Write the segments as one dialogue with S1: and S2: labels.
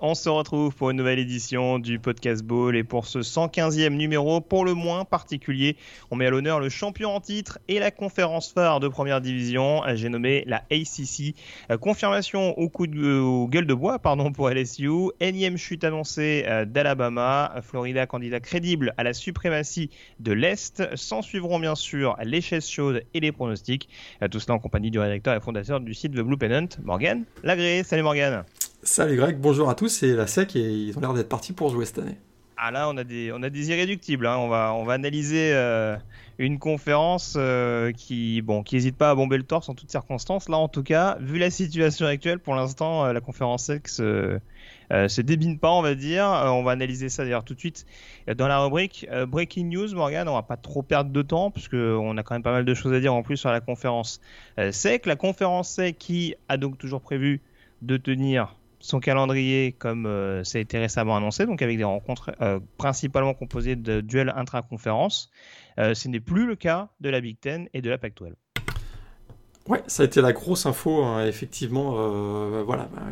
S1: on se retrouve pour une nouvelle édition du Podcast Ball et pour ce 115e numéro, pour le moins particulier, on met à l'honneur le champion en titre et la conférence phare de première division, j'ai nommé la ACC. Euh, confirmation au coup de au gueule de bois pardon pour LSU, énième chute annoncée euh, d'Alabama, Florida candidat crédible à la suprématie de l'Est, s'en suivront bien sûr les chaises chaudes et les pronostics, euh, tout cela en compagnie du rédacteur et fondateur du site The Blue Pennant, Morgan Lagré. Salut Morgan.
S2: Salut Greg, bonjour à tous, c'est la SEC et ils ont l'air d'être partis pour jouer cette année.
S1: Ah là, on a des, on a des irréductibles. Hein. On, va, on va analyser euh, une conférence euh, qui bon, qui n'hésite pas à bomber le torse en toutes circonstances. Là, en tout cas, vu la situation actuelle, pour l'instant, euh, la conférence SEC se, se débine pas, on va dire. on va analyser ça d'ailleurs tout de suite dans la rubrique Breaking News. Morgan, on va pas trop perdre de temps puisque on a quand même pas mal de choses à dire en plus sur la conférence SEC. La conférence SEC qui a donc toujours prévu de tenir son calendrier comme euh, ça a été récemment annoncé, donc avec des rencontres euh, principalement composées de duels intra-conférences. Euh, ce n'est plus le cas de la Big Ten et de la Pac-12.
S2: Ouais, ça a été la grosse info, hein, effectivement, voilà, bah,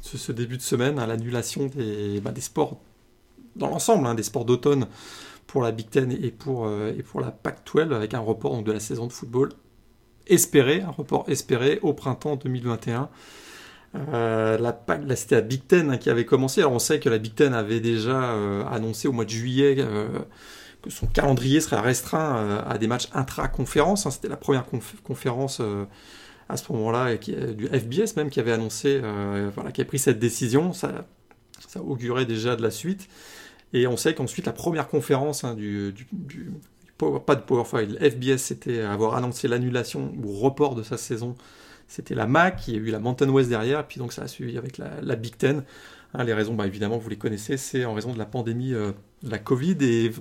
S2: ce début de semaine, hein, l'annulation des, bah, des sports dans l'ensemble, hein, des sports d'automne pour la Big Ten et pour, et pour la Pac-12, avec un report de la saison de football espéré, un report espéré au printemps 2021. Euh, la, c'était la Big Ten hein, qui avait commencé. Alors, on sait que la Big Ten avait déjà euh, annoncé au mois de juillet euh, que son calendrier serait restreint à des matchs intra-conférence. Hein. C'était la première conférence à ce moment-là, du FBS même, qui avait annoncé, voilà, qui a pris cette décision. Ça, ça augurait déjà de la suite. Et on sait qu'ensuite, la première conférence hein, du, pas de Power FBS, c'était avoir annoncé l'annulation ou report de sa saison c'était la MAC, il y a eu la Mountain West derrière, puis donc ça a suivi avec la, Big Ten. Hein, les raisons, bah, évidemment, vous les connaissez, c'est en raison de la pandémie euh, de la Covid et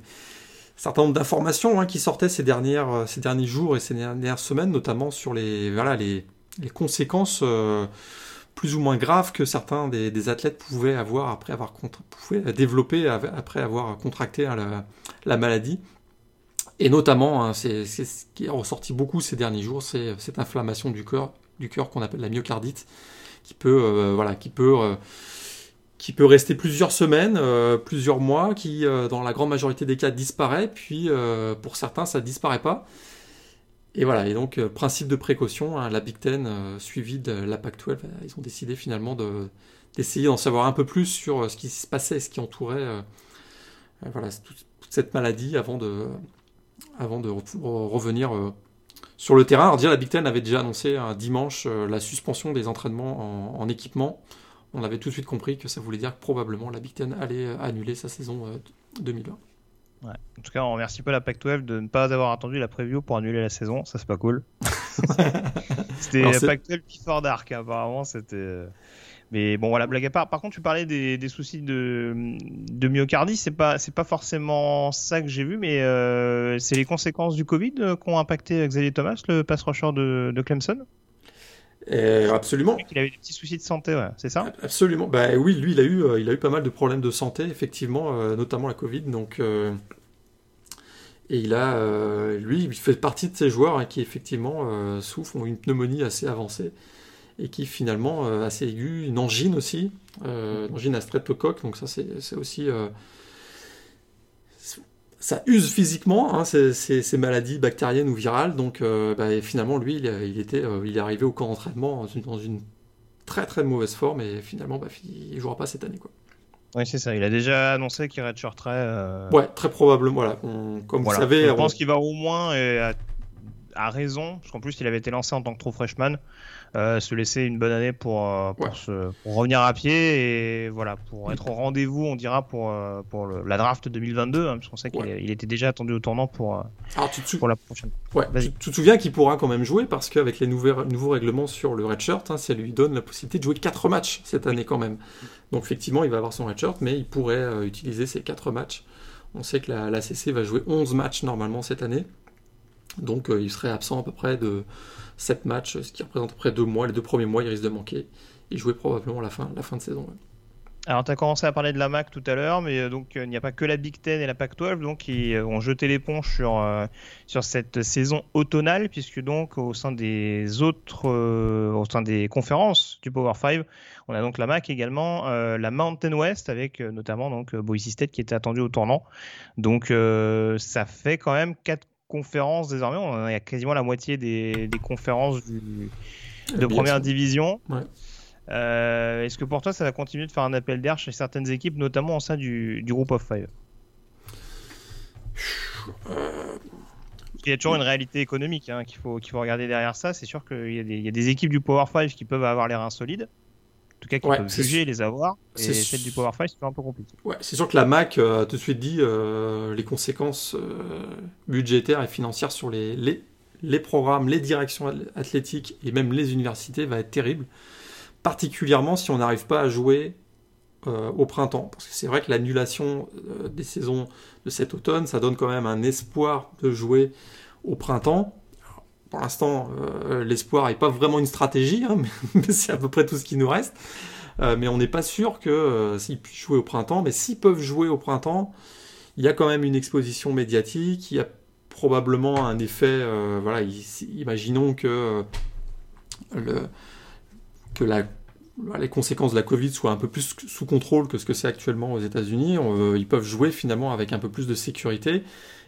S2: certain nombre d'informations hein, qui sortaient ces, dernières, euh, ces derniers jours et ces dernières semaines, notamment sur les, voilà, les, les conséquences euh, plus ou moins graves que certains des, athlètes pouvaient avoir après avoir pouvaient développer après avoir contracté hein, la, la, maladie. Et notamment, c'est ce qui est ressorti beaucoup ces derniers jours, c'est cette inflammation du cœur du cœur qu'on appelle la myocardite, qui peut, euh, voilà, qui peut, euh, qui peut rester plusieurs semaines, euh, plusieurs mois, qui dans la grande majorité des cas disparaît, puis pour certains ça disparaît pas. Et voilà, et donc principe de précaution, hein, la Big Ten suivi de la Pac-12, ils ont décidé finalement de, d'essayer d'en savoir un peu plus sur ce qui se passait, ce qui entourait voilà, toute, cette maladie avant de, avant de revenir sur le terrain, alors déjà, la Big Ten avait déjà annoncé un dimanche euh, la suspension des entraînements en, équipement. On avait tout de suite compris que ça voulait dire que probablement la Big Ten allait euh, annuler sa saison 2020.
S1: Euh, ouais. En tout cas, on remercie pas la Pac-12 de ne pas avoir attendu la preview pour annuler la saison. Ça, c'est pas cool. c'était Pac-12 Before Dark, hein, apparemment. C'était. Mais bon, voilà, blague à part. Par contre, tu parlais des, soucis de, de myocardie. C'est pas, c'est pas forcément ça que j'ai vu, mais euh, c'est les conséquences du Covid euh, qui ont impacté Xavier Thomas, le pass rusher de, de Clemson?
S2: Euh, absolument.
S1: Il avait des petits soucis de santé, ouais. c'est ça?
S2: Absolument. Bah oui, lui, il a eu, il a eu pas mal de problèmes de santé, effectivement, notamment la Covid. Donc, et il a, lui, il fait partie de ces joueurs hein, qui effectivement souffrent, ont une pneumonie assez avancée et qui finalement euh, assez aiguë, une angine aussi, euh, une angine à streptocoque, donc ça c'est aussi euh, ça use physiquement hein, ces, maladies bactériennes ou virales. Donc bah, finalement, lui, il, était, il est arrivé au camp d'entraînement dans une, très très mauvaise forme et finalement, bah, il ne jouera pas cette année. Quoi.
S1: Oui, c'est ça. Il a déjà annoncé qu'il redshirterait. Euh...
S2: Ouais, très probablement. Voilà. comme vous savez.
S1: Je pense qu'il va au moins, et à, raison, parce qu'en plus, il avait été lancé en tant que trop freshman. Euh, se laisser une bonne année pour, euh, pour, se, pour, revenir à pied et voilà, pour être au rendez-vous, on dira, pour, euh, pour la draft 2022, hein, parce qu'on sait qu'il il était déjà attendu au tournant pour, pour la prochaine.
S2: Ouais, tu, tu, te souviens qu'il pourra quand même jouer parce qu'avec les nouveaux, nouveaux règlements sur le redshirt, hein, ça lui donne la possibilité de jouer 4 matchs cette année quand même. Donc effectivement, il va avoir son redshirt, mais il pourrait utiliser ces 4 matchs. On sait que la, la CC va jouer 11 matchs normalement cette année. Donc il serait absent à peu près de 7 matchs, ce qui représente à peu près 2 mois. Les deux premiers mois, il risque de manquer. Il jouait probablement la fin, la fin de saison.
S1: Alors, tu as commencé à parler de la MAC tout à l'heure, mais euh, donc il n'y a pas que la Big Ten et la Pac-12 donc qui euh, ont jeté l'éponge sur euh, sur cette saison automnale, puisque donc au sein des autres, au sein des conférences du Power 5, on a donc la MAC également, la Mountain West avec notamment donc Boise State qui était attendu au tournant. Donc ça fait quand même quatre conférences désormais. On a quasiment la moitié des, des conférences du, de première division. Ouais. Euh, est-ce que pour toi, ça va continuer de faire un appel d'air chez certaines équipes, notamment au sein du, du groupe of five? Il y a toujours une réalité économique hein, qu'il faut, qu'il faut regarder derrière ça. C'est sûr qu'il y, y, a des équipes du Power 5 qui peuvent avoir les reins solides. En tout cas, qui peuvent juger les avoir. Et celles du Power 5, c'est un peu compliqué.
S2: Ouais, c'est sûr que la MAC a tout de suite dit euh, les conséquences euh, budgétaires et financières sur les, les, les, programmes, les directions athlétiques et même les universités va être terrible particulièrement si on n'arrive pas à jouer euh, au printemps. Parce que c'est vrai que l'annulation euh, des saisons de cet automne, ça donne quand même un espoir de jouer au printemps. Pour l'instant, euh, l'espoir n'est pas vraiment une stratégie, hein, mais, c'est à peu près tout ce qui nous reste. mais on n'est pas sûr que s'ils puissent jouer au printemps, mais s'ils peuvent jouer au printemps, il y a quand même une exposition médiatique, il y a probablement un effet, voilà, imaginons que le, que les conséquences de la Covid soient un peu plus sous contrôle que ce que c'est actuellement aux États-Unis. Euh, ils peuvent jouer finalement avec un peu plus de sécurité.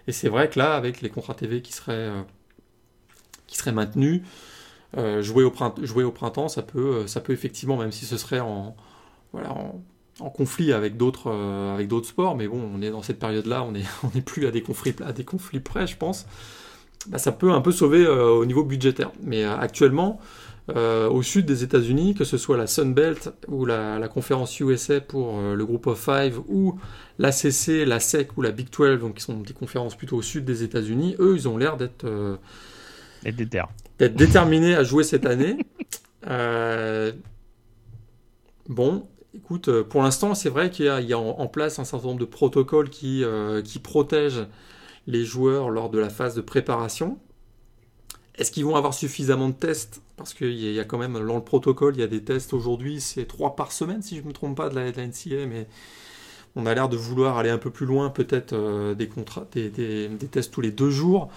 S2: Et c'est vrai que là, avec les contrats TV qui seraient, euh, qui seraient maintenus, euh, jouer, au jouer au printemps, ça peut, ça peut effectivement, même si ce serait en, voilà, en, conflit avec d'autres, avec d'autres sports, mais bon, on est dans cette période-là, on n'est on plus à des conflits, à des conflits près, je pense. Bah, ça peut un peu sauver au niveau budgétaire. Mais actuellement, euh, au sud des États-Unis, que ce soit la Sun Belt ou la, conférence USA pour euh, le groupe of five ou la CC, la SEC ou la Big 12, donc qui sont des conférences plutôt au sud des États-Unis, eux, ils ont l'air d'être euh, d'être déterminés à jouer cette année. bon, écoute, pour l'instant, c'est vrai qu'il y a, en, place un certain nombre de protocoles qui, qui protègent les joueurs lors de la phase de préparation. Est-ce qu'ils vont avoir suffisamment de tests? Parce qu'il y, a quand même dans le protocole, il y a des tests aujourd'hui, c'est trois par semaine si je ne me trompe pas de la, NCA, mais on a l'air de vouloir aller un peu plus loin, peut-être euh, des, tests tous les deux jours.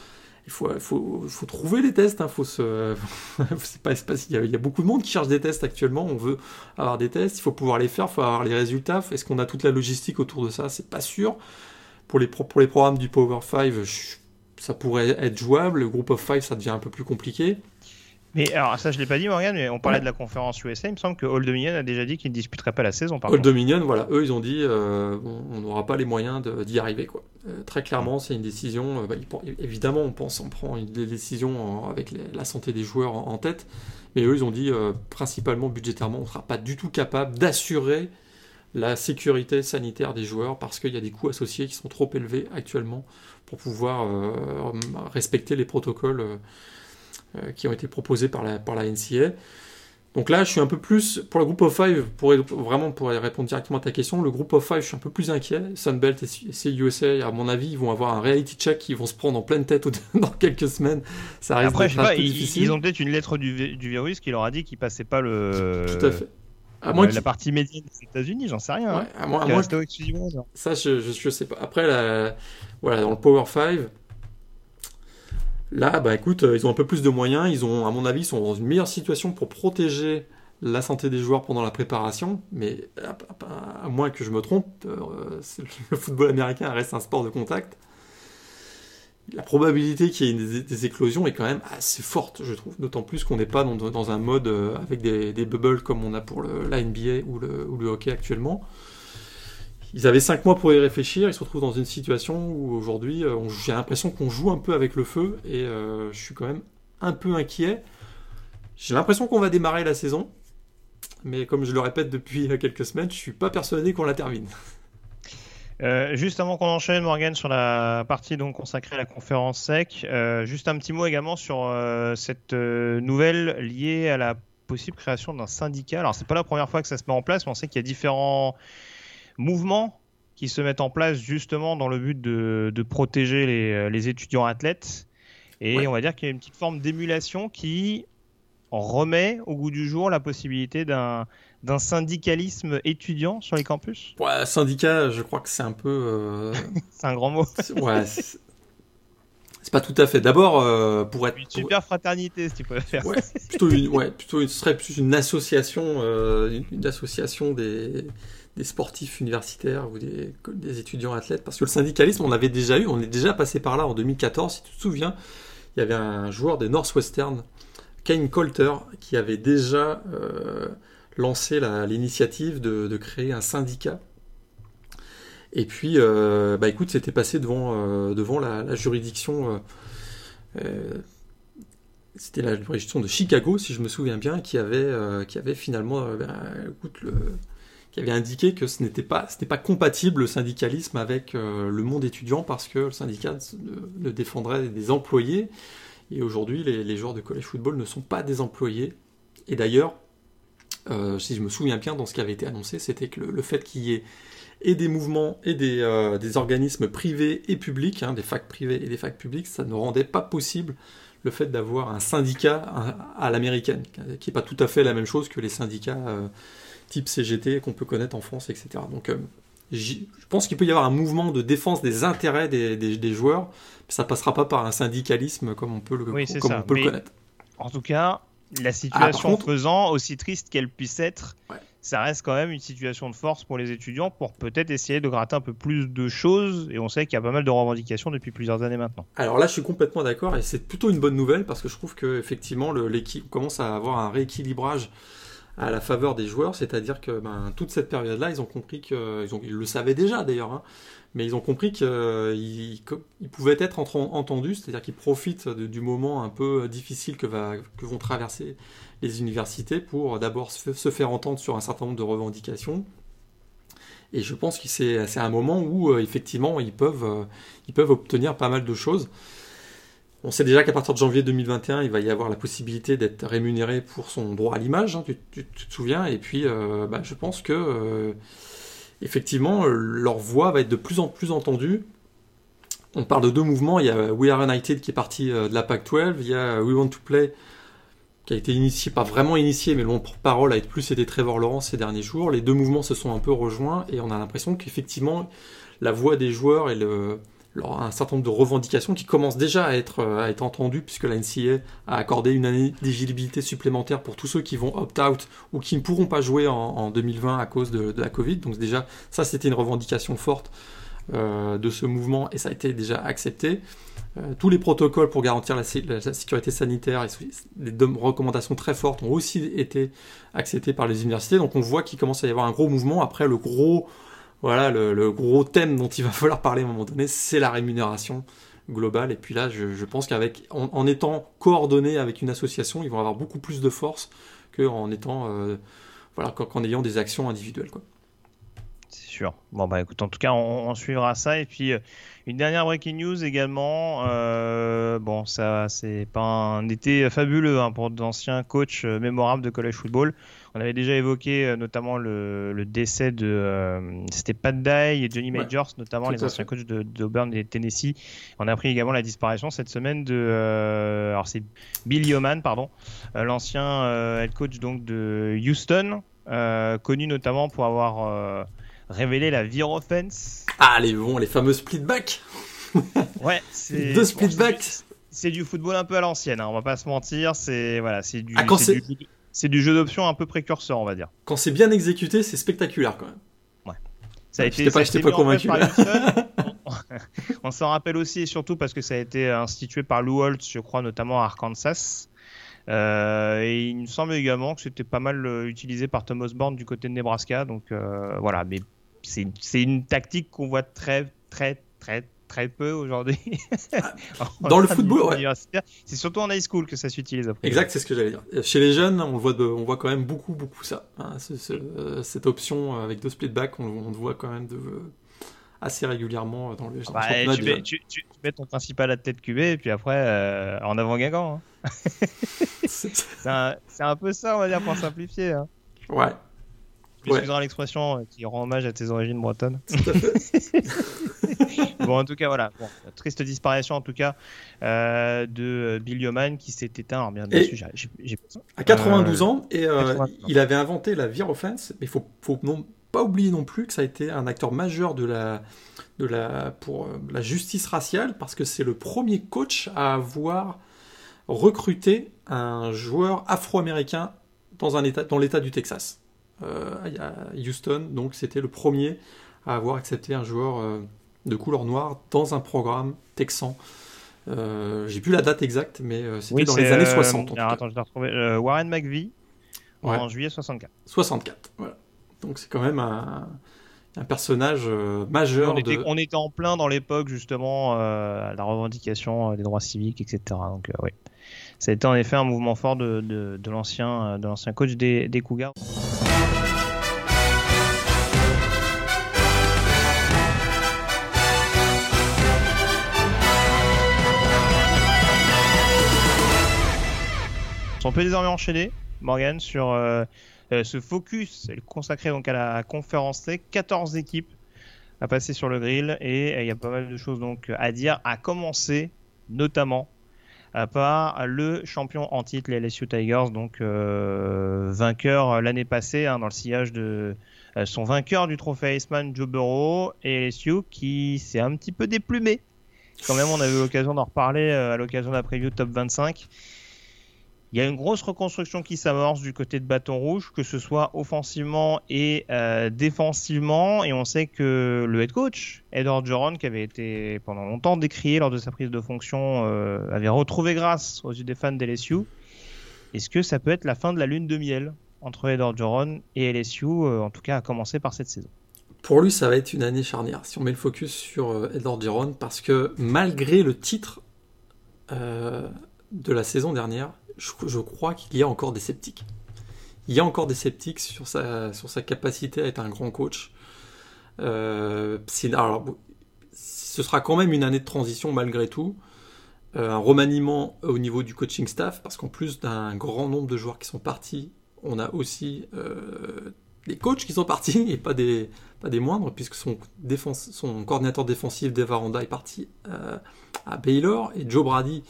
S2: Il faut, faut, faut trouver les tests. Hein, faut se... pas, pas, il, y a, beaucoup de monde qui cherche des tests actuellement. On veut avoir des tests. Il faut pouvoir les faire. Il faut avoir les résultats. Est-ce qu'on a toute la logistique autour de ça C'est pas sûr. Pour les, pour les programmes du Power 5, je ça pourrait être jouable. Le groupe of five, ça devient un peu plus compliqué.
S1: Mais alors, ça, je l'ai pas dit, Morgan, mais on parlait de la conférence USA. Il me semble que Old Dominion a déjà dit qu'il ne disputerait pas la saison.
S2: Par Old Dominion, voilà, eux, ils ont dit euh, on n'aura pas les moyens d'y arriver. Quoi. Euh, très clairement, c'est une décision. Euh, bah, évidemment, on pense, on prend une décision avec la santé des joueurs en, tête. Mais eux, ils ont dit principalement budgétairement, on ne sera pas du tout capable d'assurer la sécurité sanitaire des joueurs parce qu'il y a des coûts associés qui sont trop élevés actuellement pour pouvoir respecter les protocoles qui ont été proposés par la, par la NCA. Donc là, je suis un peu plus, pour le groupe of five, pour, vraiment pour répondre directement à ta question, le groupe of five, je suis un peu plus inquiet. Sunbelt et CUSA, à mon avis, ils vont avoir un reality check, ils vont se prendre en pleine tête dans quelques semaines.
S1: Ça risque Après, je sais pas, ils, ont peut-être une lettre du, du, virus qui leur a dit qu'ils passaient pas le.
S2: Tout à fait.
S1: la partie médiane des États-Unis, j'en sais rien.
S2: Ouais, hein. à moins, à ça, je, je, je, sais pas. Après, la, voilà, dans le Power 5, là, bah écoute, euh, ils ont un peu plus de moyens. Ils ont, à mon avis, ils sont dans une meilleure situation pour protéger la santé des joueurs pendant la préparation. Mais à, moins que je me trompe, euh, le football américain reste un sport de contact. La probabilité qu'il y ait des, éclosions est quand même assez forte, je trouve. D'autant plus qu'on n'est pas dans, un mode euh, avec des, bubbles comme on a pour le, la NBA ou le, ou le hockey actuellement. Ils avaient 5 mois pour y réfléchir, ils se retrouvent dans une situation où aujourd'hui, euh, j'ai l'impression qu'on joue un peu avec le feu et euh, je suis quand même un peu inquiet. J'ai l'impression qu'on va démarrer la saison, mais comme je le répète depuis quelques semaines, je suis pas persuadé qu'on la termine.
S1: Euh, juste avant qu'on enchaîne, Morgan, sur la partie donc consacrée à la conférence SEC, juste un petit mot également sur cette nouvelle liée à la possible création d'un syndicat. Alors, c'est pas la première fois que ça se met en place, mais on sait qu'il y a différents mouvements qui se mettent en place justement dans le but de, protéger les, étudiants athlètes. Et on va dire qu'il y a une petite forme d'émulation qui remet au goût du jour la possibilité d'un d'un syndicalisme étudiant sur les campus
S2: Ouais, syndicat, je crois que c'est un peu. Euh,
S1: c'est un grand mot.
S2: ouais, c'est pas tout à fait. D'abord, euh, pour être.
S1: Une super fraternité, si tu peux faire.
S2: Ouais, plutôt une, ouais, plutôt ce serait plus une association, euh, une, association des, des, sportifs universitaires ou des, étudiants athlètes. Parce que le syndicalisme, on avait déjà eu, on est déjà passé par là en 2014, si tu te souviens. Il y avait un joueur des Northwestern, Kane Coulter, qui avait déjà euh, lancé l'initiative de, créer un syndicat. Et puis, euh, bah écoute, c'était passé devant, euh, la, juridiction. c'était la juridiction de Chicago, si je me souviens bien, qui avait, finalement, bah, qui avait indiqué que ce n'était pas, compatible le syndicalisme avec le monde étudiant parce que le syndicat ne défendrait des employés et aujourd'hui, les, joueurs de college football ne sont pas des employés. Et d'ailleurs, euh, si je me souviens bien, dans ce qui avait été annoncé, c'était que le, fait qu'il y ait et des mouvements et des, euh, organismes privés et publics, hein, des facs privés et des facs publics, ça ne rendait pas possible le fait d'avoir un syndicat à, l'américaine, qui n'est pas tout à fait la même chose que les syndicats euh, type CGT qu'on peut connaître en France, etc. Donc je pense qu'il peut y avoir un mouvement de défense des intérêts des joueurs, ça passera pas par un syndicalisme comme on peut le, connaître.
S1: En tout cas, la ah, situation faisant, aussi triste qu'elle puisse être, ça reste quand même une situation de force pour les étudiants pour peut-être essayer de gratter un peu plus de choses. Et on sait qu'il y a pas mal de revendications depuis plusieurs années maintenant.
S2: Alors là, je suis complètement d'accord et c'est plutôt une bonne nouvelle parce que je trouve que effectivement l'équipe commence à avoir un rééquilibrage à la faveur des joueurs, c'est-à-dire que ben, toute cette période-là, ils ont compris que ils, ils le savaient déjà d'ailleurs, hein, mais ils ont compris qu'ils euh, pouvaient être entendus, c'est-à-dire qu'ils profitent du moment un peu difficile que, vont traverser les universités pour d'abord se faire entendre sur un certain nombre de revendications. Et je pense que c'est un moment où euh, effectivement ils peuvent, euh, ils peuvent obtenir pas mal de choses. On sait déjà qu'à partir de janvier 2021, il va y avoir la possibilité d'être rémunéré pour son droit à l'image, hein, tu, te souviens, et puis bah, je pense que effectivement, euh, leur voix va être de plus en plus entendue. On parle de deux mouvements. Il y a We Are United qui est parti euh, de la PAC-12. Il y a We Want to Play qui a été initié, pas vraiment initié, mais le parole a été plus été Trevor Lawrence ces derniers jours. Les deux mouvements se sont un peu rejoints et on a l'impression qu'effectivement, la voix des joueurs et le, un certain nombre de revendications qui commencent déjà à être, à être entendues, puisque la NCA a accordé une année d'éligibilité supplémentaire pour tous ceux qui vont opt-out ou qui ne pourront pas jouer en, 2020 à cause de, la Covid. Donc déjà, ça c'était une revendication forte euh, de ce mouvement et ça a été déjà accepté. Euh, tous les protocoles pour garantir la, sécurité sanitaire et les recommandations très fortes ont aussi été acceptés par les universités. Donc on voit qu'il commence à y avoir un gros mouvement. Après, le gros voilà, le, gros thème dont il va falloir parler à un moment donné, c'est la rémunération globale. Et puis là, je, pense qu'avec, en, étant coordonné avec une association, ils vont avoir beaucoup plus de force qu'en étant, euh, voilà, qu'en ayant des actions individuelles.
S1: C'est sûr. Bon bah écoute, en tout cas, on, suivra ça. Et puis euh, une dernière breaking news également. Euh, bon, ça, c'est pas un été fabuleux hein, pour d'anciens coachs mémorables de college football. On avait déjà évoqué euh, notamment le, décès de euh, c'était Pat Dye et Johnny Majors, notamment les anciens coachs d'Auburn de, et Tennessee. On a appris également la disparition cette semaine de euh, alors c'est Bill Yeoman, pardon, l'ancien head coach donc de Houston, connu notamment pour avoir révélé la Vir Offense.
S2: Ah les bons, les fameux split back.
S1: ouais, c'est
S2: deux split back.
S1: C'est du football un peu à l'ancienne, hein, on va pas se mentir. C'est voilà, c'est du, ah, du, c'est du jeu d'option un peu précurseur, on va dire.
S2: Quand c'est bien exécuté, c'est spectaculaire quand même.
S1: Ouais. Ça a été,
S2: pas, pas convaincu.
S1: on s'en rappelle aussi et surtout parce que ça a été institué par Lou Holtz, je crois, notamment à Arkansas. Euh, et il me semble également que c'était pas mal euh, utilisé par Thomas Osborne du côté de Nebraska. Donc euh, voilà, mais c'est une tactique qu'on voit très, très, très, très peu aujourd'hui.
S2: Ah, dans le football, ouais.
S1: C'est surtout en high school que ça s'utilise. Après.
S2: Exact, c'est ce que j'allais dire. Chez les jeunes, on voit, on voit quand même beaucoup, beaucoup ça. Hein, euh, cette option avec deux split back, on, on voit quand même de, assez régulièrement dans le
S1: bah, tu, mets, tu, mets, ton principal à tête cubée et puis après euh, en avant Guingamp. Hein. c'est un, peu ça, on va dire, pour simplifier. Hein.
S2: Ouais.
S1: Tu ouais. l'expression euh, qui rend hommage à tes origines bretonnes. bon, en tout cas, voilà. triste disparition, en tout cas, euh, de Bill Yeoman qui s'est éteint. Alors, bien
S2: sûr, à 92 ans, et il avait inventé la Offense, mais il faut, faut non, pas oublier non plus que ça a été un acteur majeur de la, de la, pour la justice raciale, parce que c'est le premier coach à avoir recruté un joueur afro-américain dans, un état, dans l'État du Texas. Euh, à Houston, donc c'était le premier à avoir accepté un joueur euh, de couleur noire dans un programme texan. Euh, j'ai plus la date exacte, mais c'était dans les années 60.
S1: attends, je retrouver. Warren McVie en juillet 64.
S2: 64, voilà. Donc c'est quand même un, un personnage majeur.
S1: On était, on était, en plein dans l'époque justement la revendication des droits civiques, etc. Donc oui, ça a été en effet un mouvement fort de, de, de l'ancien coach des, des Cougars. On peut désormais enchaîner, Morgan, sur euh, euh, ce focus consacré donc à la conférence C. 14 équipes à passer sur le grill et il y a pas mal de choses donc à dire, à commencer notamment par le champion en titre, les LSU Tigers, donc euh, vainqueur l'année passée hein, dans le sillage de son vainqueur du trophée Iceman, Joe Burrow, et LSU qui s'est un petit peu déplumé. Quand même, on a eu l'occasion d'en reparler à l'occasion de la preview top 25. Il y a une grosse reconstruction qui s'amorce du côté de Bâton Rouge, que ce soit offensivement et euh, défensivement. Et on sait que le head coach, Edward Joron, qui avait été pendant longtemps décrié lors de sa prise de fonction, euh, avait retrouvé grâce aux yeux des fans d'LSU. Est-ce que ça peut être la fin de la lune de miel entre Edward Joron et LSU, euh, en tout cas à commencer par cette saison?
S2: Pour lui, ça va être une année charnière, si on met le focus sur Edward Joron, parce que malgré le titre de la saison dernière, je, crois qu'il y a encore des sceptiques. Il y a encore des sceptiques sur sa, capacité à être un grand coach. Euh, alors, ce sera quand même une année de transition malgré tout. Euh, un remaniement au niveau du coaching staff, parce qu'en plus d'un grand nombre de joueurs qui sont partis, on a aussi euh, des coachs qui sont partis, et pas des, moindres, puisque son, défense, son coordinateur défensif, Dave Aranda, est parti à Baylor, et Joe Brady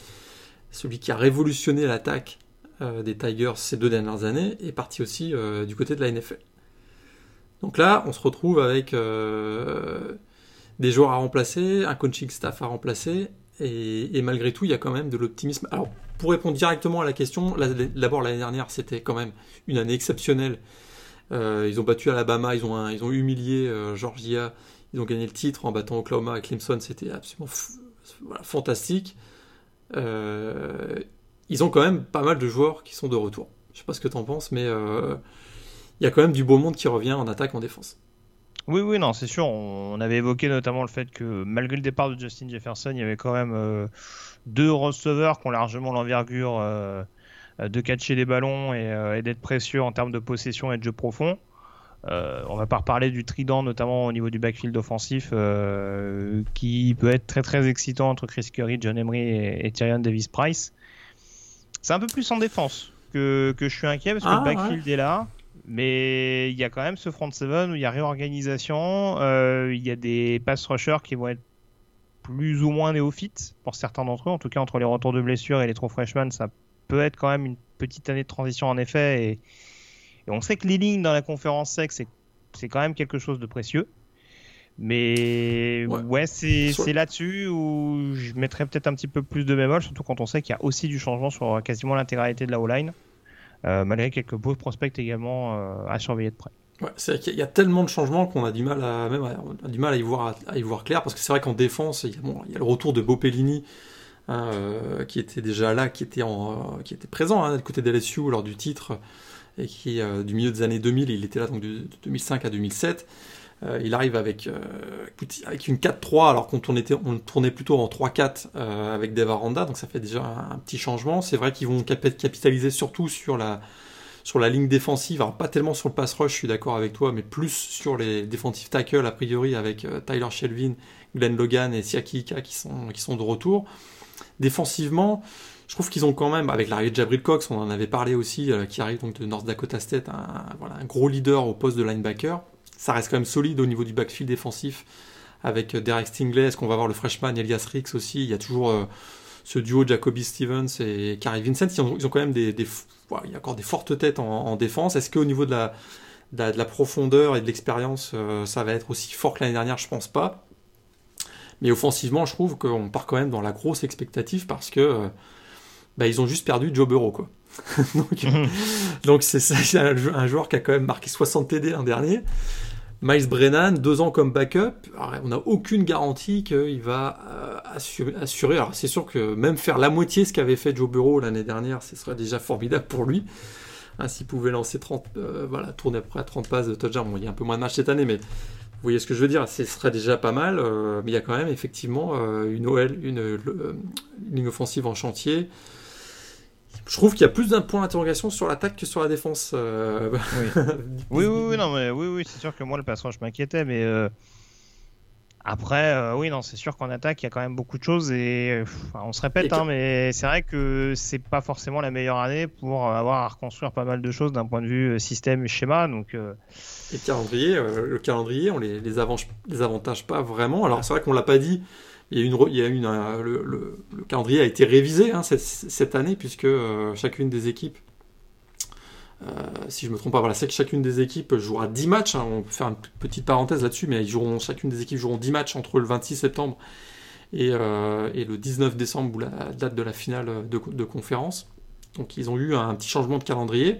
S2: celui qui a révolutionné l'attaque euh, des Tigers ces deux dernières années, est parti aussi euh, du côté de la NFL. Donc là, on se retrouve avec euh, des joueurs à remplacer, un coaching staff à remplacer, et, malgré tout, il y a quand même de l'optimisme. Alors, pour répondre directement à la question, d'abord l'année dernière, c'était quand même une année exceptionnelle. ils ont battu Alabama, ils ont, ils ont humilié Georgia, ils ont gagné le titre en battant Oklahoma et Clemson, c'était absolument fantastique. Euh, ils ont quand même pas mal de joueurs qui sont de retour. Je sais pas ce que tu en penses, mais euh, il y a quand même du beau monde qui revient en attaque, en défense.
S1: Oui, oui, non, c'est sûr. On avait évoqué notamment le fait que malgré le départ de Justin Jefferson, il y avait quand même euh, deux receveurs qui ont largement l'envergure de catcher des ballons et d'être précieux en termes de possession et de jeu profond. Euh, on va pas reparler du trident, notamment au niveau du backfield offensif, euh, qui peut être très très excitant entre Chris Curry, John Emery et, Tyrion Davis Price. C'est un peu plus en défense que, je suis inquiet parce que le ah, backfield est là, mais il y a quand même ce front seven où il y a réorganisation, euh, il y a des pass rushers qui vont être plus ou moins néophytes pour certains d'entre eux, en tout cas entre les retours de blessures et les trop freshmen, ça peut être quand même une petite année de transition en effet et et on sait que les lignes dans la conférence sec, c'est quand même quelque chose de précieux. Mais ouais, c'est là-dessus où je mettrais peut-être un petit peu plus de bémol, surtout quand on sait qu'il y a aussi du changement sur quasiment l'intégralité de la O-line, euh, malgré quelques beaux prospects également euh, à surveiller de près.
S2: Ouais, c'est qu'il y a tellement de changements qu'on a du mal à même a du mal à y voir à, y voir clair parce que c'est vrai qu'en défense il y, a, bon, il y, a, le retour de Bopellini hein, euh, qui était déjà là, qui était en, qui était présent hein, du côté LSU lors du titre et qui euh, du milieu des années 2000, il était là donc de, 2005 à 2007. Euh, il arrive avec, euh, avec une 4-3 alors qu'on tournait, on plutôt en 3-4 avec Dave Aranda, donc ça fait déjà un, petit changement. C'est vrai qu'ils vont capitaliser surtout sur la, sur la ligne défensive, alors pas tellement sur le pass rush, je suis d'accord avec toi, mais plus sur les défensifs tackles a priori avec Tyler Shelvin, Glenn Logan et Siaki Ika qui sont, qui sont de retour. Défensivement, je trouve qu'ils ont quand même, avec l'arrivée de Jabril Cox, on en avait parlé aussi, euh, qui arrive donc de North Dakota State, un, gros leader au poste de linebacker. Ça reste quand même solide au niveau du backfield défensif avec Derek Stingley, est-ce qu'on va voir le freshman Elias Ricks aussi? Il y a toujours ce duo Jacoby Stevens et Carrie Vincent. Ils ont, quand même des, encore des fortes têtes en, défense. Est-ce qu'au niveau de la, de la, profondeur et de l'expérience, ça va être aussi fort que l'année dernière? Je pense pas. Mais offensivement, je trouve qu'on part quand même dans la grosse expectative parce que bah, ils ont juste perdu Joe Burrow, quoi. donc, c'est c'est un, joueur qui a quand même marqué 60 TD l'an dernier. Miles Brennan, deux ans comme backup. on n'a aucune garantie qu'il va euh, assurer, Alors c'est sûr que même faire la moitié ce qu'avait fait Joe Burrow l'année dernière, ce serait déjà formidable pour lui. Hein, S'il pouvait lancer 30, euh, voilà, tourner après à 30 passes de touchdown. Bon, il y a un peu moins de matchs cette année, mais vous voyez ce que je veux dire. Ce serait déjà pas mal. Euh, mais il y a quand même effectivement une OL, une, une ligne offensive en chantier. Je trouve qu'il y a plus d'un point d'interrogation sur l'attaque que sur la défense. Euh,
S1: oui. oui. oui, non, mais oui, oui, c'est sûr que moi le passage je m'inquiétais, mais euh, après, euh, oui, non, c'est sûr qu'en attaque il y a quand même beaucoup de choses et on se répète, hein, mais c'est vrai que c'est pas forcément la meilleure année pour avoir à reconstruire pas mal de choses d'un point de vue système et schéma, donc.
S2: Et calendrier, le calendrier, on les, les, avantage pas vraiment. Alors c'est vrai qu'on l'a pas dit il y a une, il y a une le, le, calendrier a été révisé hein, cette, année puisque euh, chacune des équipes, euh, si je me trompe pas, voilà, c'est que chacune des équipes jouera 10 matchs. Hein, on peut faire une petite parenthèse là-dessus, mais chacune des équipes joueront 10 matchs entre le 26 septembre et, euh, le 19 décembre, ou la date de la finale de conférence. Donc ils ont eu un petit changement de calendrier.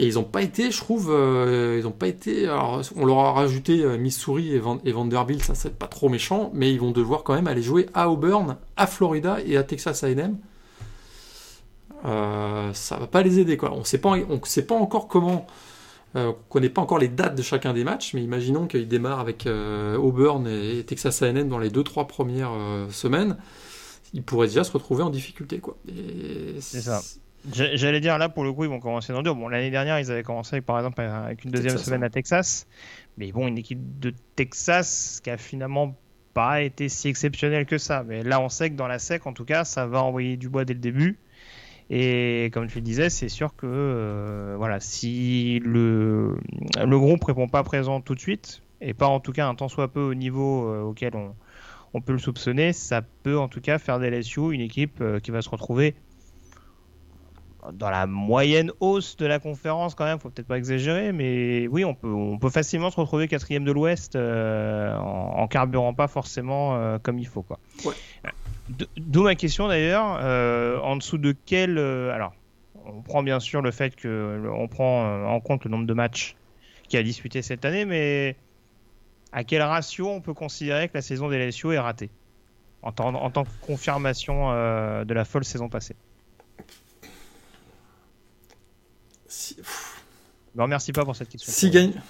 S2: Et ils n'ont pas été, je trouve, euh, ils n'ont pas été. Alors, on leur a rajouté euh, Missouri et, et, Vanderbilt, ça c'est pas trop méchant, mais ils vont devoir quand même aller jouer à Auburn, à Florida et à Texas A&M. Euh, ça va pas les aider quoi. On sait pas, on sait pas encore comment. Euh, on connaît pas encore les dates de chacun des matchs, mais imaginons qu'ils démarrent avec Auburn et, Texas A&M dans les 2-3 premières semaines. Ils pourraient déjà se retrouver en difficulté quoi.
S1: C'est ça. J'allais dire là pour le coup ils vont commencer dans dur. Bon l'année dernière ils avaient commencé par exemple avec une deuxième semaine à Texas, mais bon une équipe de Texas qui a finalement pas été si exceptionnelle que ça. Mais là on sait que dans la SEC en tout cas ça va envoyer du bois dès le début. Et comme tu le disais, c'est sûr que euh, voilà si le le groupe répond pas présent tout de suite et pas en tout cas un tant soit peu au niveau euh, auquel on on peut le soupçonner, ça peut en tout cas faire des LSU une équipe euh, qui va se retrouver dans la moyenne hausse de la conférence quand même, faut peut-être pas exagérer, mais oui, on peut, on peut facilement se retrouver quatrième de l'Ouest euh, en, carburant pas forcément euh, comme il faut quoi. D'où ma question d'ailleurs, euh, en dessous de quel, alors, on prend bien sûr le fait que on prend en compte le nombre de matchs qu'il a disputé cette année, mais à quel ratio on peut considérer que la saison des LSU est ratée en, en tant que confirmation de la folle saison passée? Si... Ne remercie pas pour cette question.
S2: Si gagne.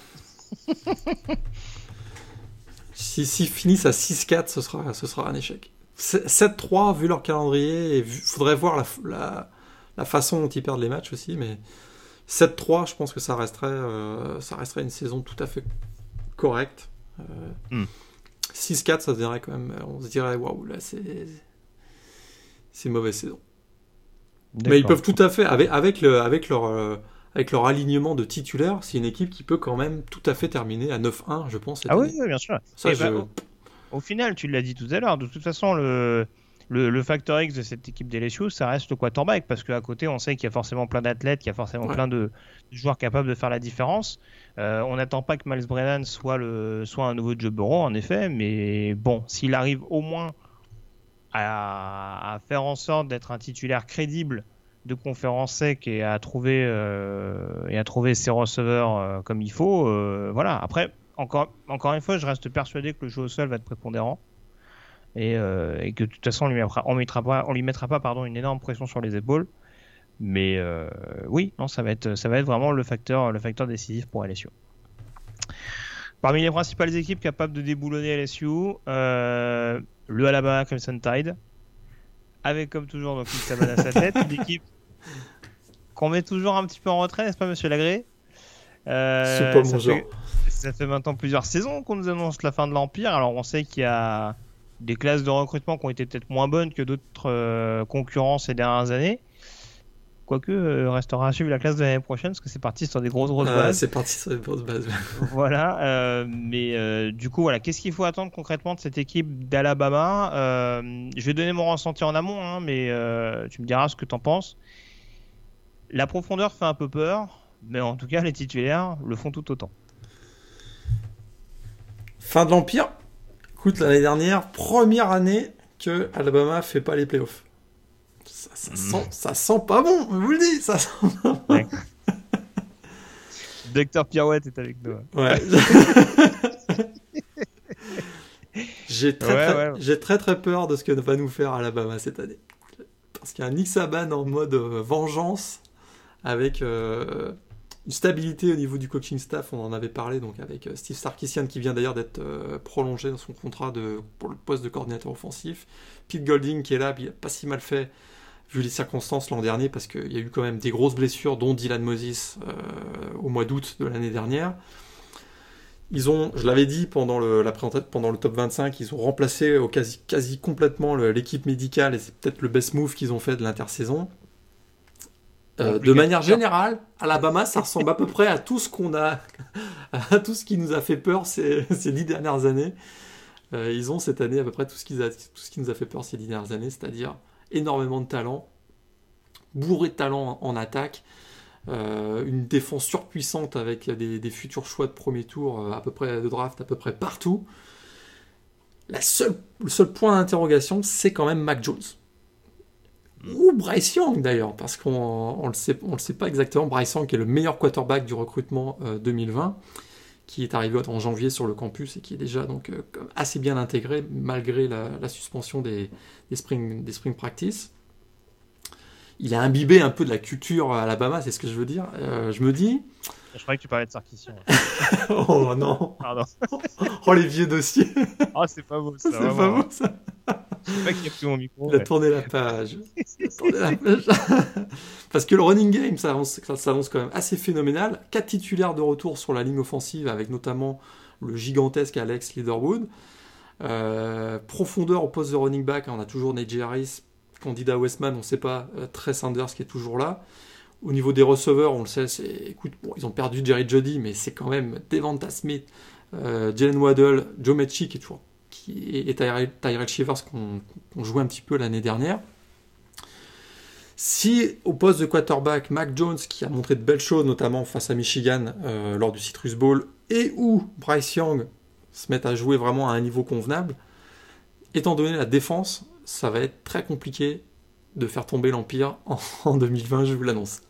S2: si, si finissent à 6-4, ce sera, ce sera un échec. 7-3, vu leur calendrier, il faudrait voir la, la, la, façon dont ils perdent les matchs aussi, mais 7-3, je pense que ça resterait, euh, ça resterait une saison tout à fait correcte. Euh, 6-4, hmm. ça se dirait quand même, on se dirait, waouh, là c'est. C'est une mauvaise saison. Mais ils peuvent tout à fait, avec, avec, le, avec, leur, euh, avec leur alignement de titulaires, c'est une équipe qui peut quand même tout à fait terminer à 9-1, je pense.
S1: Ah oui, bien sûr. Ça, bah, au, final, tu l'as dit tout à l'heure, de toute façon, le, le, le, facteur X de cette équipe d'LSU, ça reste le quarterback, parce qu'à côté, on sait qu'il y a forcément plein d'athlètes, qu'il y a forcément plein de, joueurs capables de faire la différence. Euh, on n'attend pas que Miles Brennan soit, le, soit un nouveau Joe Burrow, en effet, mais bon, s'il arrive au moins à, faire en sorte d'être un titulaire crédible de conférence sec et à trouver euh, et à trouver ses receveurs euh, comme il faut. Euh, voilà. Après, encore encore une fois, je reste persuadé que le jeu au sol va être prépondérant et, que de toute façon on lui mettra pas on lui mettra pas pardon une énorme pression sur les épaules. Mais oui, non, ça va être ça va être vraiment le facteur le facteur décisif pour LSU. Parmi les principales équipes capables de déboulonner LSU, le Alabama Crimson Tide, avec comme toujours donc Sabana à sa tête, l'équipe qu'on met toujours un petit peu en retrait, n'est-ce pas, Monsieur Lagré?
S2: Euh, C'est pas mon
S1: ça Fait, ça fait maintenant plusieurs saisons qu'on nous annonce la fin de l'Empire. Alors on sait qu'il y a des classes de recrutement qui ont été peut-être moins bonnes que d'autres euh, concurrents ces dernières années. Quoique, euh, restera à suivre la classe de l'année prochaine parce que c'est parti sur des grosses grosses
S2: Ah,
S1: bases.
S2: c'est parti sur les grosses bases.
S1: voilà, euh, mais euh, du coup, voilà, qu'est-ce qu'il faut attendre concrètement de cette équipe d'Alabama Euh, Je vais donner mon ressenti en amont, hein, mais tu me diras ce que t'en penses. La profondeur fait un peu peur, mais en tout cas, les titulaires le font tout autant.
S2: Fin de l'Empire. Écoute, l'année dernière, première année que Alabama fait pas les playoffs. Ça, ça, sent, ça sent pas bon, je vous le dis, ça sent pas bon.
S1: Docteur Pirouette est avec nous.
S2: Ouais. j'ai très,
S1: Ouais,
S2: très,
S1: ouais.
S2: très très peur de ce que va nous faire Alabama cette année. Parce qu'il y a un Nick Saban en mode euh, vengeance avec euh, une stabilité au niveau du coaching staff, on en avait parlé donc avec euh, Steve Sarkisian qui vient d'ailleurs d'être prolongé dans son contrat de, pour le poste de coordinateur offensif. Pete Golding qui est là, il a pas si mal fait vu les circonstances l'an dernier parce qu'il y a eu quand même des grosses blessures dont Dylan Moses euh, au mois d'août de l'année dernière. Ils ont, je l'avais dit pendant le, la présentation, pendant le top 25, ils ont remplacé au quasi, quasi complètement l'équipe médicale et c'est peut-être le best move qu'ils ont fait de l'intersaison. Euh, de manière générale, Alabama, ça ressemble à peu près à tout ce qu'on a, à tout ce qui nous a fait peur ces, ces dix dernières années. Euh, ils ont cette année à peu près tout ce, qui a- tout ce qui nous a fait peur ces dix dernières années, c'est-à-dire énormément de talent, bourré de talent en, attaque, euh, une défense surpuissante avec des, futurs choix de premier tour euh, à peu près de draft à peu près partout. Le seul point d'interrogation, c'est quand même Mac Jones. Ou Bryce Young d'ailleurs, parce qu'on on le sait, pas exactement. Bryce Young est le meilleur quarterback du recrutement euh, 2020, qui est arrivé en janvier sur le campus et qui est déjà donc euh, assez bien intégré malgré la, suspension des, spring, des practice. Il a imbibé un peu de la culture à Alabama, c'est ce que je veux dire. Euh, je me dis,
S1: Je croyais que tu parlais de Sarkisian.
S2: oh non,
S1: Pardon.
S2: oh les vieux dossiers,
S1: Ah, c'est pas beau ça.
S2: c'est pas beau ça.
S1: Je sais pas qui a pris mon micro.
S2: Il a
S1: mais-
S2: tourné la page. Il a tourné la page. Parce que le running game, ça quand même assez phénoménal. Quatre titulaires de retour sur la ligne offensive, avec notamment le gigantesque Alex Leaderwood. Euh, profondeur au poste de running back, on a toujours Nate Harris, candidat Westman, on ne sait pas. Euh, Trey Sanders qui est toujours là. Au niveau des receveurs, on le sait, c'est, écoute, ils ont perdu Jerry Jody, mais c'est quand même Devonta Smith, euh, Jalen Waddle, Joe qui et Tyrell Shivers qu'on qu'on jouait un petit peu l'année dernière. Si au poste de quarterback, Mac Jones, qui a montré de belles choses, notamment face à Michigan euh, lors du Citrus Bowl, et ou Bryce Young se mettent à jouer vraiment à un niveau convenable, étant donné la défense, ça va être très compliqué de faire tomber l'Empire en 2020, je vous l'annonce.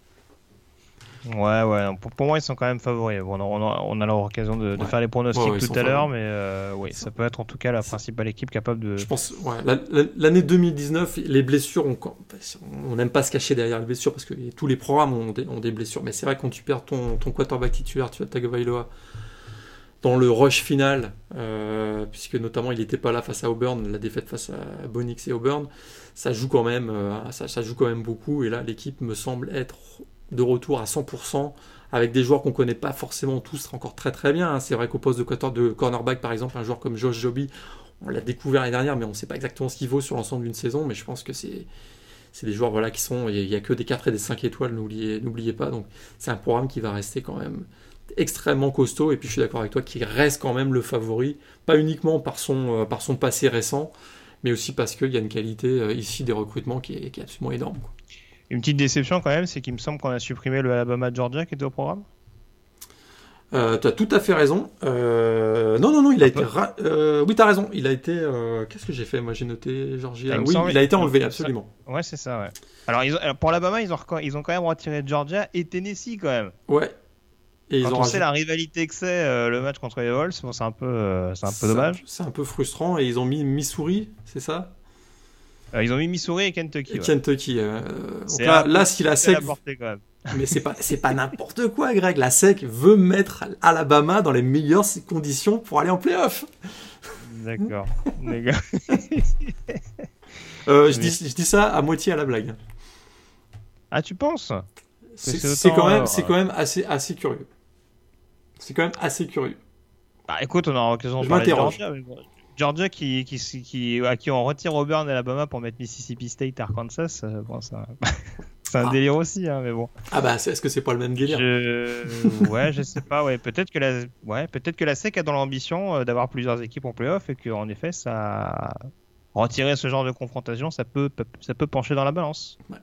S1: Ouais, ouais. Pour, pour moi, ils sont quand même favoris. Bon, on, a, on a l'occasion de, de
S2: Ouais.
S1: faire les pronostics
S2: Ouais,
S1: tout à l'heure, mais euh, oui, ça peut être en tout cas la principale équipe capable de.
S2: Je pense, l'année 2019, les blessures, ont- on n'aime pas se cacher derrière les blessures parce que tous les programmes ont des, ont des blessures. Mais c'est vrai quand tu perds ton, ton quarterback titulaire, tu as Tagovailoa dans le rush final, euh, puisque notamment il n'était pas là face à Auburn, la défaite face à Bonix et Auburn, ça joue quand même, euh, ça, ça joue quand même beaucoup. Et là, l'équipe me semble être de retour à 100% avec des joueurs qu'on connaît pas forcément tous encore très très bien. hein. C'est vrai qu'au poste de, cornerback, par exemple, un joueur comme Josh Joby, on l'a découvert l'année dernière, mais on ne sait pas exactement ce qu'il vaut sur l'ensemble d'une saison. Mais je pense que c'est des joueurs qui sont. Il n'y a, que des 4 et des 5 étoiles, n'oubliez pas. Donc c'est un programme qui va rester quand même extrêmement costaud. Et puis je suis d'accord avec toi, qui reste quand même le favori, pas uniquement par son, euh, par son passé récent, mais aussi parce qu'il y a une qualité euh, ici des recrutements qui est, qui est absolument énorme.
S1: Une petite déception quand même, c'est qu'il me semble qu'on a supprimé le Alabama Georgia qui était au programme.
S2: Euh, tu as tout à fait raison. Euh, non, non, non, il a été. ra- euh, oui, tu as raison. Il a été. Qu'est-ce que j'ai fait Moi, j'ai noté Georgia.
S1: Ah, il me
S2: oui, il a été enlevé, absolument.
S1: Ouais, c'est ça, ouais. Alors, ils ont- alors, pour l'Alabama, ils ont, ils ont quand même retiré Georgia et Tennessee quand même.
S2: Ouais. Et ils
S1: Quand
S2: ont
S1: on sait la rivalité que c'est le match contre les Vols, bon, c'est un peu, c'est un peu dommage.
S2: C'est un peu frustrant. Et ils ont mis Missouri, c'est ça?
S1: Euh, ils ont mis Missouri et Kentucky.
S2: Et
S1: ouais.
S2: Kentucky. euh, donc là, là, si la SEC.
S1: la portée quand même.
S2: Mais c'est pas, c'est pas n'importe quoi, Greg. La SEC veut mettre Alabama dans les meilleures conditions pour aller en playoff.
S1: D'accord.
S2: Euh, je, dis, je dis ça à moitié à la blague.
S1: Ah, tu penses?
S2: C'est quand même,
S1: euh,
S2: c'est quand même assez, assez curieux. C'est quand même assez curieux.
S1: Bah écoute, on aura l'occasion de
S2: Je
S1: parler de
S2: m'interroge.
S1: Georgia. mais bon, Georgia qui, qui, qui, à qui on retire Auburn et Alabama pour mettre Mississippi State Arkansas, euh, bon, ça... c'est un délire aussi, hein, mais bon.
S2: Ah bah, est-ce que c'est pas le même délire?
S1: Ouais, je sais pas. Ouais, peut-être que la, ouais, peut-être que la SEC a dans l'ambition euh, d'avoir plusieurs équipes en playoff et qu'en effet, ça retirer ce genre de confrontation, ça peut, ça peut pencher dans la balance.
S2: Ouais,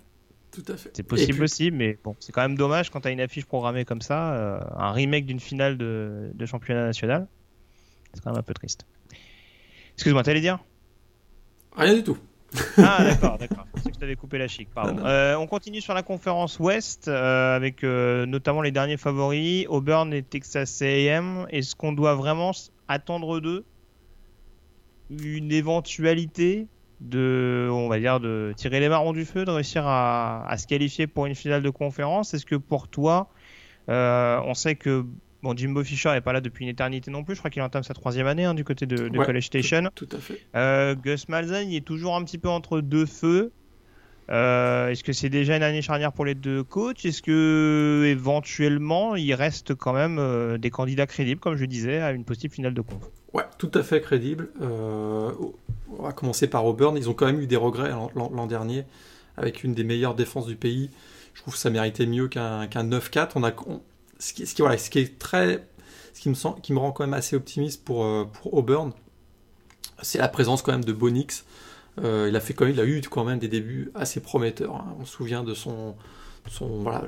S2: tout à fait.
S1: C'est possible aussi, mais bon, c'est quand même dommage quand tu as une affiche programmée comme ça, euh, un remake d'une finale de, de championnat national. C'est quand même un peu triste. Excuse-moi, t'allais dire
S2: Rien du tout.
S1: ah d'accord, d'accord. C'est que je t'avais coupé la chic. Pardon. Euh, on continue sur la conférence Ouest euh, avec euh, notamment les derniers favoris, Auburn et Texas A&M. Est-ce qu'on doit vraiment attendre d'eux une éventualité de, on va dire, de tirer les marrons du feu, de réussir à, à se qualifier pour une finale de conférence? Est-ce que pour toi, on sait que Bon, Jimbo Fisher n'est pas là depuis une éternité non plus. Je crois qu'il entame sa troisième année hein, du côté de, de College Station.
S2: Tout, tout à fait.
S1: Euh, Gus Malzahn, il est toujours un petit peu entre deux feux. Euh, Est-ce que c'est déjà une année charnière pour les deux coachs? Est-ce que éventuellement il reste quand même euh, des candidats crédibles, comme je disais, à une possible finale de conf?
S2: Ouais, tout à fait crédible. Euh, on va commencer par Auburn. Ils ont quand même eu des regrets l'an dernier avec une des meilleures défenses du pays. Je trouve que ça méritait mieux qu'un qu 9-4. On a, on, ce qui, voilà, ce qui est très, ce qui me, sent, qui me rend quand même assez optimiste pour, euh, pour Auburn, c'est la présence quand même de Bonix. Euh, il a fait quand même, il a eu quand même des débuts assez prometteurs. Hein. On se souvient de son, son voilà,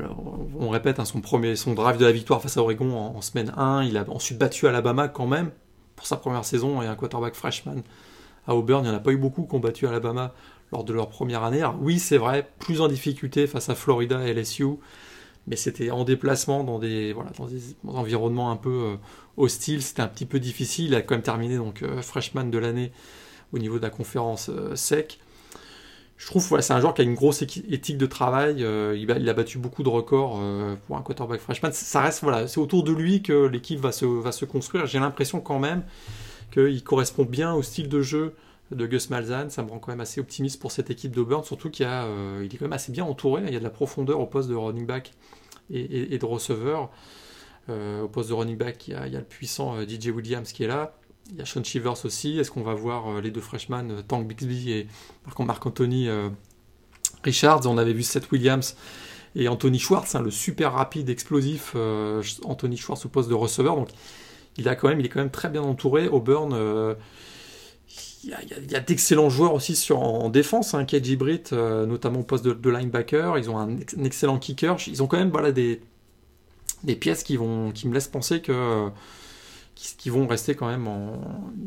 S2: on répète hein, son premier, son drive de la victoire face à Oregon en, semaine 1. Il a ensuite battu Alabama quand même pour sa première saison et un quarterback freshman à Auburn. Il n'y en a pas eu beaucoup qui ont battu Alabama lors de leur première année. Oui, c'est vrai, plus en difficulté face à Florida et LSU mais c'était en déplacement dans des, voilà, dans des environnements un peu euh, hostiles, c'était un petit peu difficile. Il a quand même terminé donc euh, freshman de l'année au niveau de la conférence euh, SEC. Je trouve voilà, c'est un joueur qui a une grosse éthique de travail. il, a, battu beaucoup de records pour un quarterback freshman. Ça reste voilà, c'est autour de lui que l'équipe va se, va se construire. J'ai l'impression quand même qu'il correspond bien au style de jeu de Gus Malzahn. Ça me rend quand même assez optimiste pour cette équipe d'Auburn, surtout qu'il est quand même assez bien entouré. Il y a de la profondeur au poste de running back et, de receveur. Euh, au poste de running back, il y a, le puissant euh, DJ Williams qui est là. Il y a Sean Shivers aussi. Est-ce qu'on va voir euh, les deux freshmen, Tank Bixby et Marc-Anthony Richards? On avait vu Seth Williams et Anthony Schwartz, hein, le super rapide, explosif Anthony Schwartz au poste de receveur. Donc il, a quand même, il est quand même très bien entouré. Auburn il y a, d'excellents joueurs aussi sur, en défense, hein, KJ Britt, euh, notamment au poste de, de, linebacker. Ils ont un, un, excellent kicker. Ils ont quand même voilà, des, des pièces qui, vont, qui me laissent penser que qui, qui vont rester quand même en,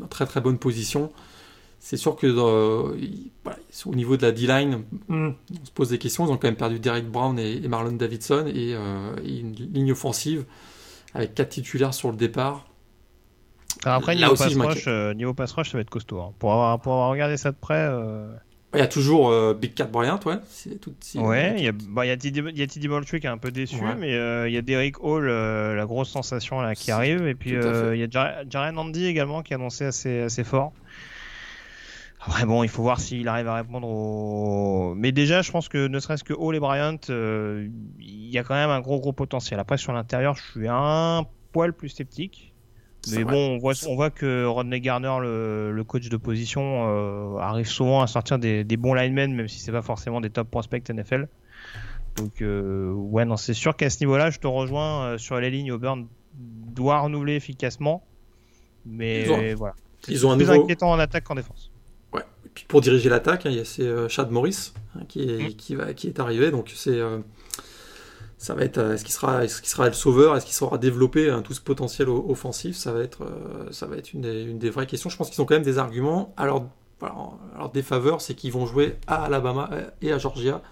S2: en, très très bonne position. C'est sûr que euh, voilà, au niveau de la D-line, mm. on se pose des questions. Ils ont quand même perdu Derek Brown et, et Marlon Davidson et, euh, et, une ligne offensive avec quatre titulaires sur le départ.
S1: Alors après, niveau pass, rush, euh, niveau pass rush, ça va être costaud. Hein. Pour, avoir, pour avoir regardé ça de près. Euh...
S2: Il y a toujours euh, Big Cat Bryant, ouais.
S1: Tout, ouais, il y a, bah, y a TD Boltry qui est un peu déçu, ouais. mais euh, il y a Derek Hall, euh, la grosse sensation là, qui arrive. Et puis il y a Jaren Andy également qui a annoncé assez, assez fort. Après, bon, il faut voir s'il arrive à répondre au. Mais déjà, je pense que ne serait-ce que Hall et Bryant, il y a quand même un gros, gros potentiel. Après, sur l'intérieur, je suis un poil plus sceptique. Mais bon, on voit, on voit que Rodney Garner, le, le coach de position, euh, arrive souvent à sortir des, des bons linemen, même si c'est pas forcément des top prospects NFL. Donc, euh, ouais, non, c'est sûr qu'à ce niveau-là, je te rejoins euh, sur les lignes. Auburn doit renouveler efficacement, mais
S2: ils ont,
S1: voilà.
S2: Ils ont un
S1: plus
S2: nouveau...
S1: inquiétant en attaque qu'en défense.
S2: Ouais. Et puis pour diriger l'attaque, hein, il y a c'est euh, Chad Morris hein, qui, est, mmh. qui, va, qui est arrivé, donc c'est euh, ça va être est-ce qu'il sera qu'il sera le sauveur? Est-ce qu'il saura développer hein, tout ce potentiel offensif? Ça va être euh, ça va être une des, vraies questions. Je pense qu'ils ont quand même des arguments. Alors alors, des faveurs c'est qu'ils vont jouer à Alabama et à Georgia.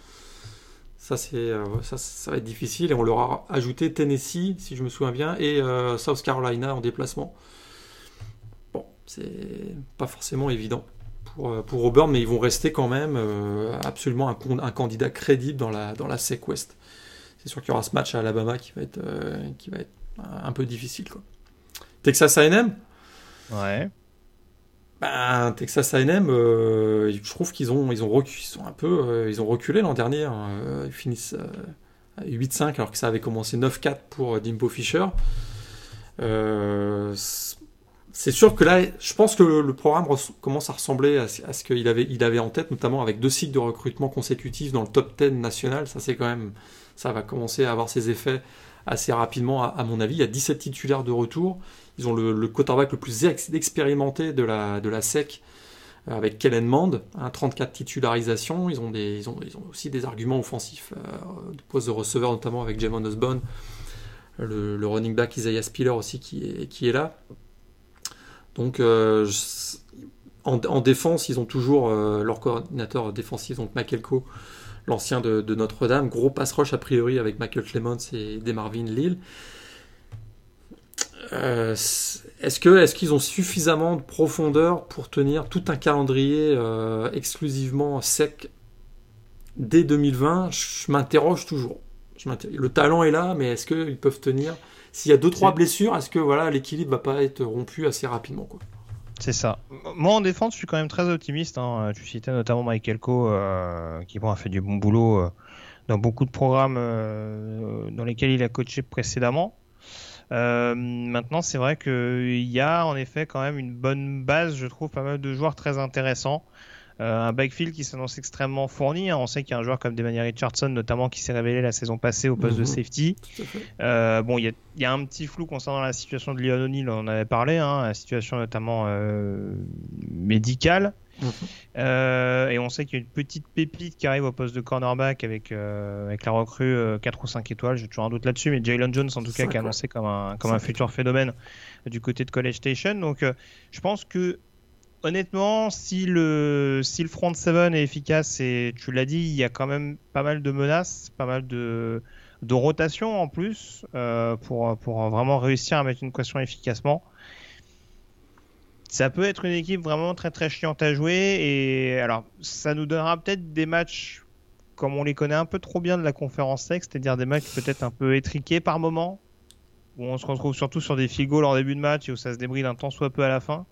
S2: Ça c'est euh, ça, ça va être difficile et on leur a ajouté Tennessee si je me souviens bien et euh, South Carolina en déplacement. Bon c'est pas forcément évident pour, pour Auburn mais ils vont rester quand même euh, absolument un, un, candidat crédible dans la dans la SEC West c'est sûr qu'il y aura ce match à Alabama qui va être, euh, qui va être un peu difficile. Quoi. Texas A&M
S1: Ouais.
S2: Ben, Texas A&M, euh, je trouve qu'ils ont, ils ont, recu ils sont un peu, euh, ils ont reculé l'an dernier. Hein. Ils finissent à 8-5 alors que ça avait commencé 9-4 pour Dimpo Fisher. c'est sûr que là, je pense que le, programme commence à ressembler à, ce qu'il avait, il avait en tête, notamment avec deux cycles de recrutement consécutifs dans le top 10 national. Ça, c'est quand même, ça va commencer à avoir ses effets assez rapidement, à, mon avis. Il y a 17 titulaires de retour. Ils ont le, quarterback le plus expérimenté de la, de la SEC euh, avec Kellen Mond, 34 titularisations. Ils ont, ils ont, aussi des arguments offensifs euh, de poste de receveur, notamment avec Jamon Osborne, le, running back Isaiah Spiller aussi qui est, qui est là. Donc, euh, en, défense, ils ont toujours leur coordinateur défensif, donc Michael Coe, l'ancien de, de Notre-Dame. Gros pass rush a priori avec Michael Clements et Demarvin Lille. Euh, est-ce que est-ce qu'ils ont suffisamment de profondeur pour tenir tout un calendrier euh, exclusivement sec dès 2020 Je m'interroge toujours. le talent est là, mais est-ce qu'ils peuvent tenir? S'il y a deux trois blessures, est-ce que voilà l'équilibre va pas être rompu assez rapidement quoi?
S1: C'est ça. Moi en défense, je suis quand même très optimiste. Hein. Tu citais notamment Michael Coe, euh, qui bon, a fait du bon boulot dans beaucoup de programmes dans lesquels il a coaché précédemment. Euh, maintenant, c'est vrai qu'il y a en effet quand même une bonne base, je trouve, pas mal de joueurs très intéressants. Euh, un backfield qui s'annonce extrêmement fourni. Hein. On sait qu'il y a un joueur comme Demani Richardson, notamment, qui s'est révélé la saison passée au poste de mhm. safety. Euh, bon, il y, a un petit flou concernant la situation de Leon O'Neill, on en avait parlé, hein, la situation notamment médicale. Mhm. Euh, et on sait qu'il y a une petite pépite qui arrive au poste de cornerback avec, euh, avec la recrue 4 euh, ou 5 étoiles. J'ai toujours un doute là-dessus, mais Jalen Jones, en tout cas, qui est annoncé comme un, comme un futur phénomène du côté de College Station. Donc, je pense que, honnêtement, si le, front 7 est efficace, et tu l'as dit, il y a quand même pas mal de menaces, pas mal de, de rotation en plus pour, pour vraiment réussir à mettre une question efficacement ça peut être une équipe vraiment très très chiante à jouer et alors ça nous donnera peut-être des matchs comme on les connaît un peu trop bien de la conférence sec, c'est-à-dire des matchs peut-être un peu étriqués par moment, où on se retrouve surtout sur des goals en début de match et où ça se débride un temps soit peu à la fin.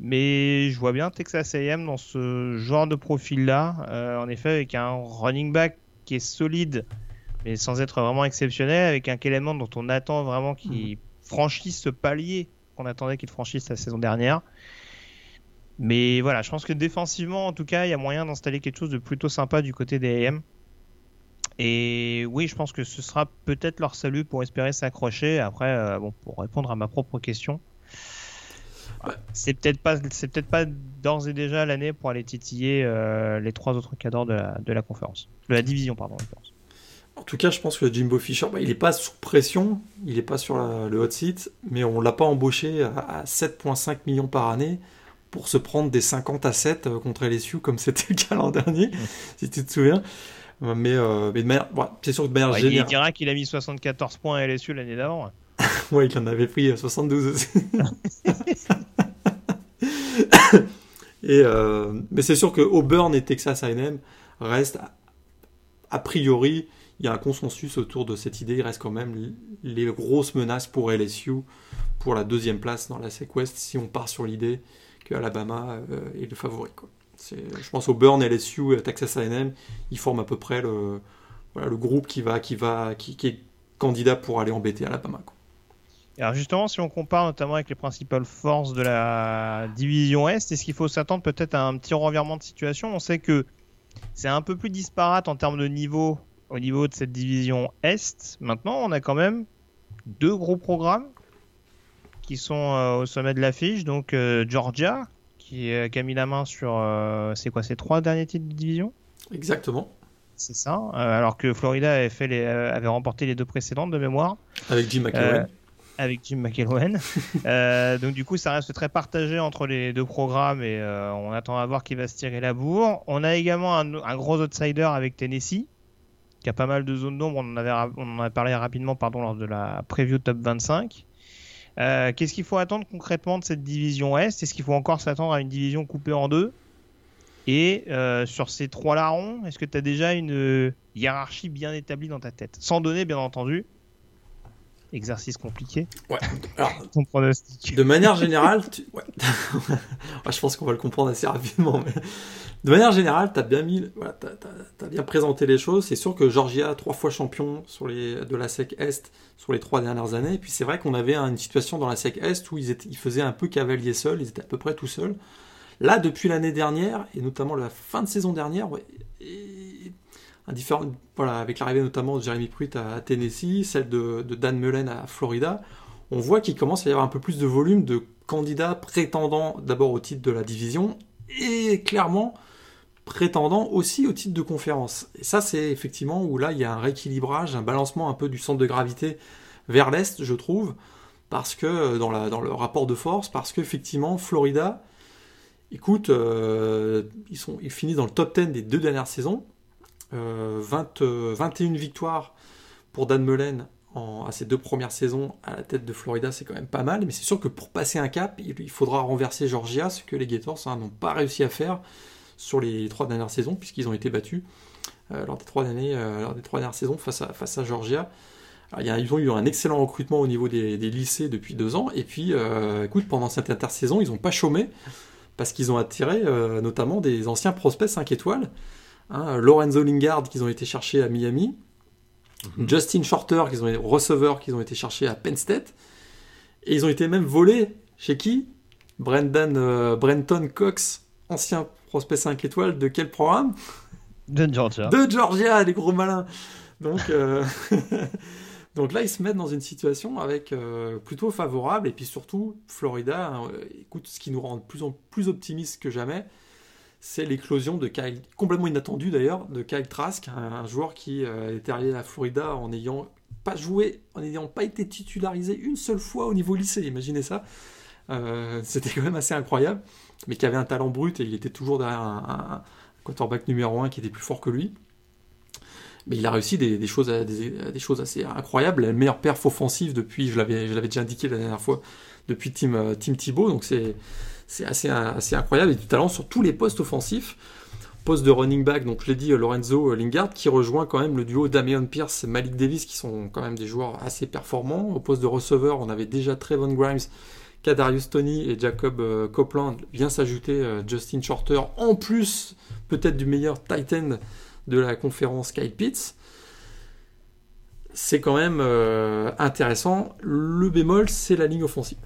S1: Mais je vois bien Texas A&M dans ce genre de profil-là, euh, en effet avec un running back qui est solide, mais sans être vraiment exceptionnel, avec un élément dont on attend vraiment qu'il mmh. franchisse ce palier qu'on attendait qu'il franchisse la saison dernière. Mais voilà, je pense que défensivement, en tout cas, il y a moyen d'installer quelque chose de plutôt sympa du côté des AM. Et oui, je pense que ce sera peut-être leur salut pour espérer s'accrocher. Après, euh, bon, pour répondre à ma propre question, c'est peut-être pas, c'est peut-être pas d'ores et déjà l'année pour aller titiller euh, les trois autres cadres de la, de la conférence, de la division, pardon.
S2: En tout cas, je pense que Jimbo Fisher, bah, il n'est pas sous pression, il n'est pas sur le hot seat, mais on ne l'a pas embauché à, 7,5 millions par année pour se prendre des 50 à 7 euh, contre LSU comme c'était le cas l'an dernier, si tu te souviens. Mais, euh, mais c'est sûr que de manière
S1: Il dira qu'il a mis 74 points à LSU l'année d'avant.
S2: ouais, il en avait pris 72 aussi. et, euh, mais c'est sûr que Auburn et Texas A&M restent a priori il y a un consensus autour de cette idée. Il reste quand même les grosses menaces pour LSU pour la deuxième place dans la SEC si on part sur l'idée que Alabama euh, est le favori. Je pense au Burn, LSU et Texas A&M, ils forment à peu près le, groupe qui, est candidat pour aller embêter Alabama.
S1: Alors justement, si on compare notamment avec les principales forces de la division Est, est-ce qu'il faut s'attendre peut-être à un petit revirement de situation? On sait que c'est un peu plus disparate en termes de niveau au niveau de cette division Est. Maintenant, on a quand même deux gros programmes qui sont euh, au sommet de l'affiche. Donc euh, Georgia, qui, a mis la main sur, euh, c'est quoi, ces trois derniers titres de division?
S2: Exactement.
S1: C'est ça. alors que Florida avait, fait les, avait remporté les deux précédentes de mémoire.
S2: Avec Jim McElwain
S1: avec Jim McElwain. donc du coup, ça reste très partagé entre les deux programmes et on attend à voir qui va se tirer la bourre. On a également un, un, gros outsider avec Tennessee, y a pas mal de zones d'ombre. On, en avait, on en a parlé rapidement pardon, lors de la preview top 25. Euh, qu'est-ce qu'il faut attendre concrètement de cette division Est? Est-ce qu'il faut encore s'attendre à une division coupée en deux? Et euh, sur ces trois larrons, est-ce que tu as déjà une hiérarchie bien établie dans ta tête? Sans donner, bien entendu, exercice compliqué.
S2: Ouais. Alors,
S1: Ton pronostic.
S2: de manière générale, tu- ouais. Ouais, je pense qu'on va le comprendre assez rapidement. Mais... De manière générale, tu as bien mis, voilà, t'as bien présenté les choses. C'est sûr que Georgia, trois fois champion sur les, de la SEC Est sur les trois dernières années. Et puis c'est vrai qu'on avait une situation dans la SEC Est où ils, étaient, ils faisaient un peu cavalier seul, ils étaient à peu près tout seuls. Là, depuis l'année dernière, et notamment la fin de saison dernière, ouais, et avec l'arrivée notamment de Jeremy Pruitt à Tennessee, celle de, Dan Mullen à Florida, on voit qu'il commence à y avoir un peu plus de volume de candidats prétendant d'abord au titre de la division et clairement prétendant aussi au titre de conférence. Et ça, c'est effectivement où là, il y a un rééquilibrage, un balancement un peu du centre de gravité vers l'Est, je trouve, parce que euh, dans, le rapport de force, parce qu'effectivement, Florida, écoute, euh, ils, finissent dans le top 10 des deux dernières saisons, 20, euh, 21 victoires pour Dan Mullen en- à ses deux premières saisons à la tête de Florida, c'est quand même pas mal, mais c'est sûr que pour passer un cap, il, il faudra renverser Georgia, ce que les Gators hein, n'ont pas réussi à faire sur les trois dernières saisons, puisqu'ils ont été battus euh, lors, des trois euh, lors des trois dernières saisons face à, Georgia. Ils ont eu un excellent recrutement au niveau des, lycées depuis deux ans, et puis, euh, écoute, pendant cette intersaison, ils n'ont pas chômé, parce qu'ils ont attiré euh, notamment des anciens prospects 5 étoiles, hein, Lorenzo Lingard qu'ils ont été chercher à Miami, Justin Shorter, qu'ils ont receveur qu'ils ont été chercher à Penn State, et ils ont été même volés chez qui? Brendan euh, Brenton Cox, ancien prospect 5 étoiles de quel programme?
S1: De Georgia.
S2: De Georgia, les gros malins. Donc, euh, donc là, ils se mettent dans une situation avec euh, plutôt favorable, et puis surtout, Florida, hein, écoute, ce qui nous rend de plus en plus optimistes que jamais, c'est l'éclosion de Kyle, complètement inattendu d'ailleurs, de Kyle Trask, un, joueur qui euh, est arrivé à Florida en n'ayant pas joué, en n'ayant pas été titularisé une seule fois au niveau lycée, imaginez ça. Euh, C'était quand même assez incroyable, mais qui avait un talent brut et il était toujours derrière un, quarterback numéro 1 qui était plus fort que lui. Mais il a réussi des, choses, assez incroyables. La meilleure perf offensive depuis, je l'avais je l'avais déjà indiqué la dernière fois, depuis Tim, euh, Tim Thibault. Donc c'est c'est assez, incroyable. Et du talent sur tous les postes offensifs. Poste de running back, donc je dit, Lorenzo Lingard, qui rejoint quand même le duo Damian Pierce, Malik Davis, qui sont quand même des joueurs assez performants. Au poste de receveur, on avait déjà Trevon Grimes, Kadarius Tony et Jacob euh, Copeland. Vient s'ajouter euh, Justin Shorter, en plus peut-être du meilleur Titan de la conférence Kyle Pitts. C'est quand même euh, intéressant. Le bémol, c'est la ligne offensive.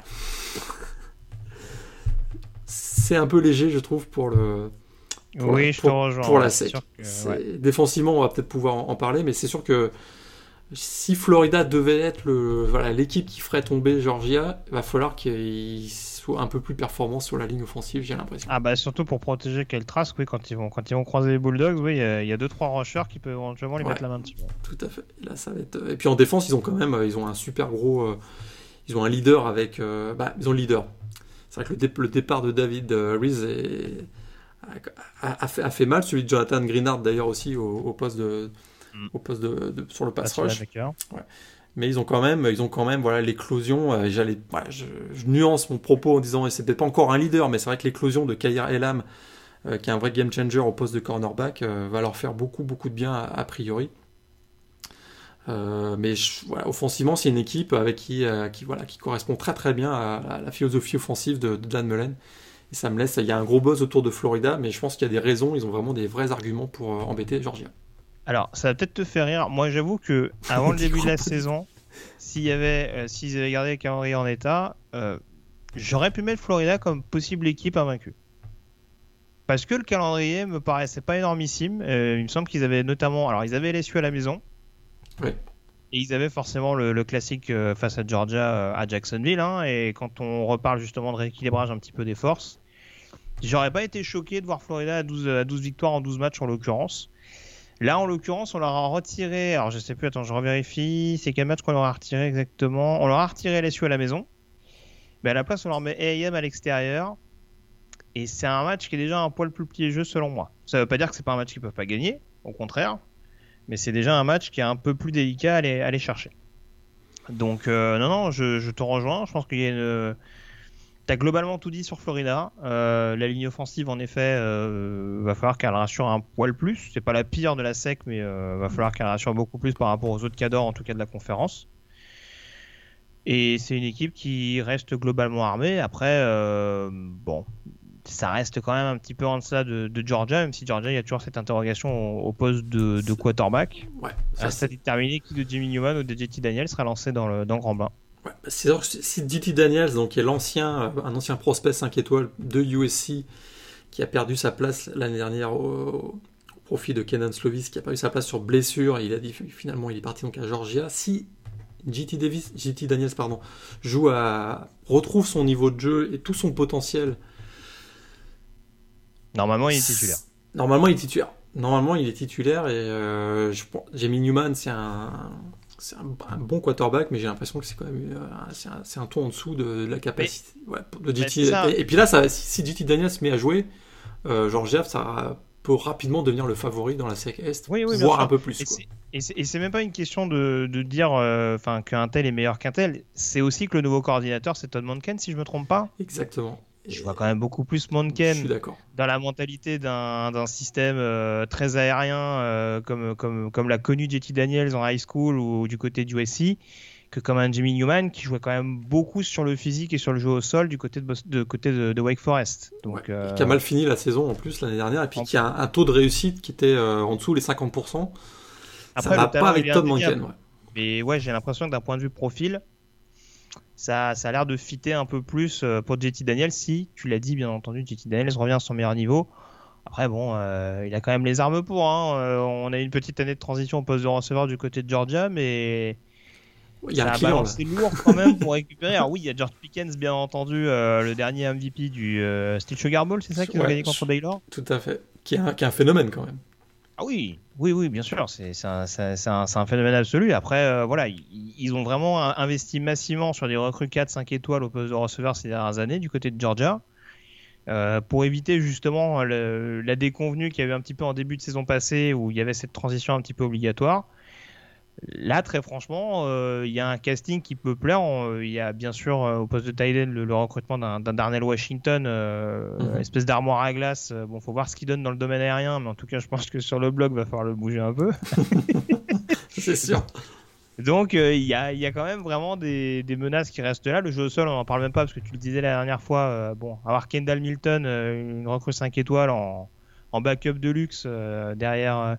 S2: C'est un peu léger, je trouve, pour le, pour
S1: oui,
S2: la-
S1: je
S2: pour-
S1: te rejoins.
S2: pour la SEC.
S1: que, ouais.
S2: Défensivement, on va peut-être pouvoir en, en parler, mais c'est sûr que si Florida devait être le voilà l'équipe qui ferait tomber Georgia, il va falloir qu'il soit un peu plus performant sur la ligne offensive, j'ai l'impression.
S1: Ah bah surtout pour protéger quel trace, oui, quand ils vont quand ils vont croiser les Bulldogs, oui, il y a- il y a deux trois rushers qui peuvent éventuellement les
S2: Ouais.
S1: mettre la main dessus.
S2: Tout à fait. Et là, ça va être. Et puis en défense, ils ont quand même, euh, ils ont un super gros, euh, ils ont un leader avec, euh, bah, ils ont le leader. C'est vrai que le, dé- le départ de David euh, Reese est- a, a fait, a fait mal, celui de Jonathan Greenard d'ailleurs aussi au, au poste de,
S1: Mm.
S2: au poste de, de- sur le pass rush. Mais ils ont quand même, ils ont quand même, voilà, l'éclosion. euh, J'allais, je, je nuance mon propos en disant, et c'est peut-être pas encore un leader, mais c'est vrai que l'éclosion de Kair Elam, euh, qui est un vrai game changer au poste de cornerback, euh, va leur faire beaucoup, beaucoup de bien a, a priori. Euh, mais je- voilà, offensivement, c'est une équipe avec qui, euh, qui, voilà, qui correspond très très bien à, à la philosophie offensive de, de Dan Mullen. Et ça me laisse, il y a un gros buzz autour de Florida, mais je pense qu'il y a des raisons, ils ont vraiment des vrais arguments pour euh, embêter Georgia.
S1: Alors, ça va peut-être te faire rire. Moi, j'avoue que avant le début de la saison, s'il y avait, s'ils avaient gardé le calendrier en état, j'aurais pu mettre Florida comme possible équipe invaincue. Parce que le calendrier me paraissait pas énormissime. Il me semble qu'ils avaient notamment, alors ils avaient LSU à la maison. Ils avaient forcément le, classique euh, face à Georgia euh, à Jacksonville. hein. et quand on reparle justement de rééquilibrage un petit peu des forces, j'aurais pas été choqué de voir Florida à 12, à 12 victoires en 12 matchs en l'occurrence. Là, en l'occurrence, on leur a retiré. Alors, je sais plus, attends, je revérifie. C'est quel match qu'on leur a retiré exactement? On leur a retiré LSU à la maison. Mais à la place, on leur met AM à l'extérieur. Et c'est un match qui est déjà un poil plus piégeux selon moi. Ça veut pas dire que c'est pas un match qu'ils peuvent pas gagner, au contraire. Mais c'est déjà un match qui est un peu plus délicat à aller, chercher. Donc, euh, non, non, je, te rejoins. Je pense qu'il y a une. T'as globalement tout dit sur Florida. Euh, la ligne offensive, en effet, euh, va falloir qu'elle rassure un poil plus. C'est pas la pire de la SEC, mais euh, va falloir qu'elle rassure beaucoup plus par rapport aux autres cadors, en tout cas de la conférence. Et c'est une équipe qui reste globalement armée. Après, bon, ça reste quand même un petit peu en deçà de, Georgia, même si Georgia, il y a toujours cette interrogation au, poste de, quarterback.
S2: Ouais,
S1: ça, c'est déterminé qui de Jimmy Newman ou de JT Daniels sera lancé dans le, dans grand bain.
S2: Ouais, bah, si JT Daniels, donc, qui est l'ancien, un ancien prospect 5 étoiles de USC, qui a perdu sa place l'année dernière au, profit de Kenan Slovis, qui a perdu sa place sur blessure, il a dit finalement il est parti donc à Georgia. Si JT Davis, JT Daniels pardon, joue à retrouve son niveau de jeu et tout son potentiel.
S1: Normalement, il est titulaire.
S2: Normalement, il est titulaire. Normalement, il est titulaire et euh, Jamie Newman, c'est un, un, bon quarterback, mais j'ai l'impression que c'est quand même euh, c'est un, ton en dessous de, la capacité de. Et, puis là, ça, si, JT Daniels se met à jouer, euh, Georgia, ça peut rapidement devenir le favori dans la SEC Est, voire un peu plus.
S1: Et c'est même pas une question de, de dire euh, qu'un tel est meilleur qu'un tel. C'est aussi que le nouveau coordinateur, c'est Todd Monken, si je me trompe pas.
S2: Exactement.
S1: Je vois quand même beaucoup plus Monken dans la mentalité d'un système euh, très aérien euh, comme, comme, comme l'a connu JT Daniels en high school ou du côté du USC que comme un Jimmy Newman qui jouait quand même beaucoup sur le physique et sur le jeu au sol du côté de, de côté de, Wake Forest.
S2: Donc, euh, Qui a mal fini la saison en plus l'année dernière et puis qui a un, taux de réussite qui était en dessous les 50%. Après, ça va pas avec Todd Monken. Ouais.
S1: Mais ouais, j'ai l'impression que d'un point de vue profil, ça, ça a l'air de fitter un peu plus euh, pour JT Daniels si, tu l'as dit bien entendu, JT Daniels revient à son meilleur niveau. Après, bon, il a quand même les armes pour. Hein. on a eu une petite année de transition au poste de receveur du côté de Georgia, mais il y a un C'est lourd quand même pour récupérer. Alors oui, il y a George Pickens, bien entendu, euh, le dernier MVP du euh, Steel Sugar Bowl, c'est ça qu'ils ont gagné contre Baylor?
S2: Tout à fait. Qui est, un, qui est, un, phénomène quand même.
S1: Ah oui, oui, oui, bien sûr. C'est un, phénomène absolu. Après, euh, voilà, ils, ont vraiment investi massivement sur des recrues 4-5 étoiles au poste de receveur ces dernières années du côté de Georgia. pour éviter justement la déconvenue qu'il y avait un petit peu en début de saison passée où il y avait cette transition un petit peu obligatoire. Là, très franchement, euh, il y a un casting qui peut plaire. Il y a bien sûr euh, au poste de Tyden le, recrutement d'un Darnell Washington, euh, mhm. espèce d'armoire à glace. Bon, faut voir ce qu'il donne dans le domaine aérien, mais en tout cas, je pense que sur le blog, va falloir le bouger un peu.
S2: C'est sûr.
S1: Donc, il y, a, y, a, quand même vraiment des, menaces qui restent là. Le jeu au sol, on n'en parle même pas parce que tu le disais la dernière fois. bon, avoir Kendall Milton, une recrue 5 étoiles en, en backup de luxe derrière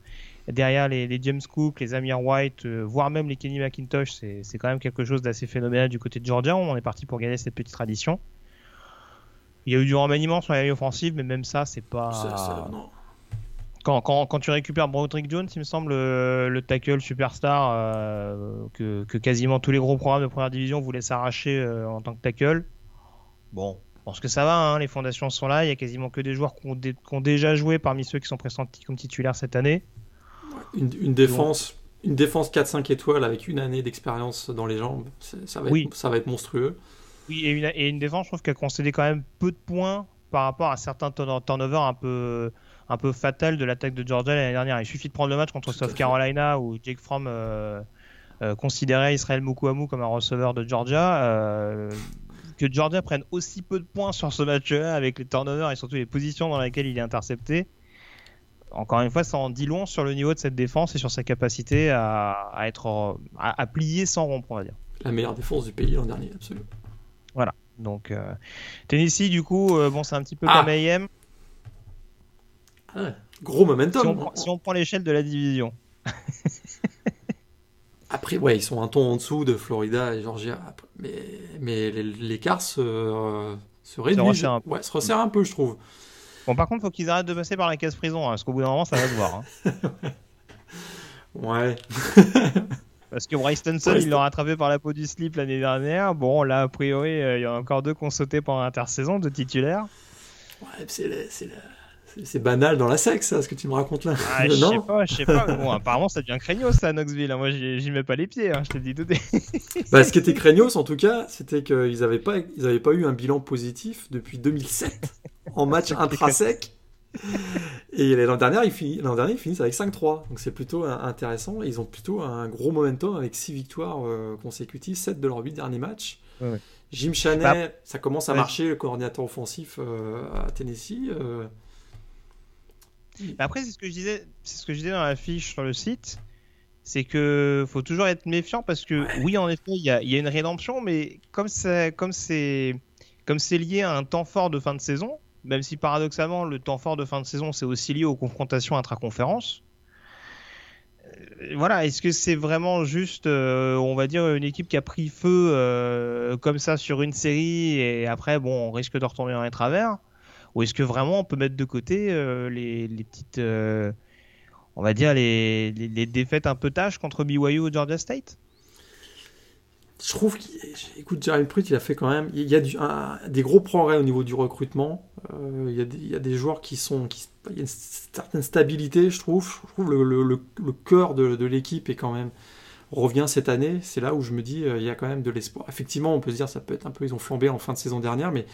S1: derrière les, James Cook, les Amir White, euh, voire même les Kenny McIntosh, c'est quand même quelque chose d'assez phénoménal du côté de Georgia. On est parti pour gagner cette petite tradition. Il y a eu du remaniement sur la ligne offensive, mais même ça, c'est pas. Quand, quand, quand, tu récupères Broderick Jones, il me semble, le, tackle superstar euh, que, que, quasiment tous les gros programmes de première division voulaient s'arracher euh, en tant que tackle. Bon, je pense que ça va, hein, les fondations sont là. Il y a quasiment que des joueurs qui ont, qui ont déjà joué parmi ceux qui sont pressentis comme titulaires cette année.
S2: Une, défense, une défense 4-5 étoiles avec une année d'expérience dans les jambes, ça va, être, ça va être monstrueux.
S1: Oui, et une, et une défense, je trouve qu'elle a concédé quand même peu de points par rapport à certains turnovers un peu, un peu fatal de l'attaque de Georgia l'année dernière. Il suffit de prendre le match contre South Carolina où Jake Fromm euh, euh, considérait Israël Mukuamu comme un receveur de Georgia. Euh, que Georgia prenne aussi peu de points sur ce match-là avec les turnovers et surtout les positions dans lesquelles il est intercepté encore une fois, ça en dit long sur le niveau de cette défense et sur sa capacité à, être à, plier sans rompre, on va dire.
S2: La meilleure défense du pays l'an dernier, absolument.
S1: Voilà. Donc euh, Tennessee, du coup, euh, bon, c'est un petit peu ah. comme AM.
S2: Ah, gros momentum.
S1: Si on, prend, l'échelle de la division.
S2: Après, ouais, ils sont un ton en dessous de Florida et Georgia. Mais, mais l'écart se, se réduit. Se resserre un peu. Ouais, se resserre un peu, je trouve.
S1: Bon, par contre, faut qu'ils arrêtent de passer par la case prison, hein, parce qu'au bout d'un moment, ça va se voir. Hein.
S2: ouais.
S1: parce que Bryce Thompson, ils l'ont rattrapé par la peau du slip l'année dernière. Bon, là, a priori, euh, il y a encore deux qui ont sauté pendant l'intersaison de titulaires.
S2: Ouais, c'est banal dans la sexe, ça, ce que tu me racontes là.
S1: Ah, je sais pas, je sais pas. bon, apparemment, ça devient craignos, ça, à Knoxville. Moi, j'y mets pas les pieds, hein, je te dis tout.
S2: bah, ce qui était craignos, en tout cas, c'était qu'ils n'avaient pas, ils pas eu un bilan positif depuis 2007 en match intrasec. Et l'an dernier, ils, dernier, ils finissent avec 5-3. Donc c'est plutôt intéressant. Ils ont plutôt un gros momentum avec 6 victoires euh, consécutives, 7 de leurs 8 derniers matchs. Jim Chaney, bah, ça commence à marcher, le coordinateur offensif euh, à Tennessee. Euh.
S1: Après, c'est ce que je disais, c'est ce que je disais dans la fiche sur le site. c'est que faut toujours être méfiant parce que oui, en effet, il y a, une rédemption, mais comme c'est comme c'est comme c'est lié à un temps fort de fin de saison, même si paradoxalement le temps fort de fin de saison c'est aussi lié aux confrontations intra-conférences. Euh, voilà, est-ce que c'est vraiment juste, euh, on va dire, une équipe qui a pris feu euh, comme ça sur une série et après, bon, on risque de retomber dans les travers? Ou est-ce que vraiment on peut mettre de côté les, les, petites on va dire, les, défaites un peu tâches contre BYU ou Georgia State?
S2: Je trouve qu'écoute, Jeremy Pruitt, il a fait quand même. Il y a des gros progrès au niveau du recrutement. Euh, il, y a des, joueurs qui sont. Il y a une certaine stabilité, je trouve. Je trouve le, le, cœur de, l'équipe est quand même. Revient cette année. C'est là où je me dis, euh, il y a quand même de l'espoir. Effectivement, on peut se dire, ça peut être un peu. Ils ont flambé en fin de saison dernière, mais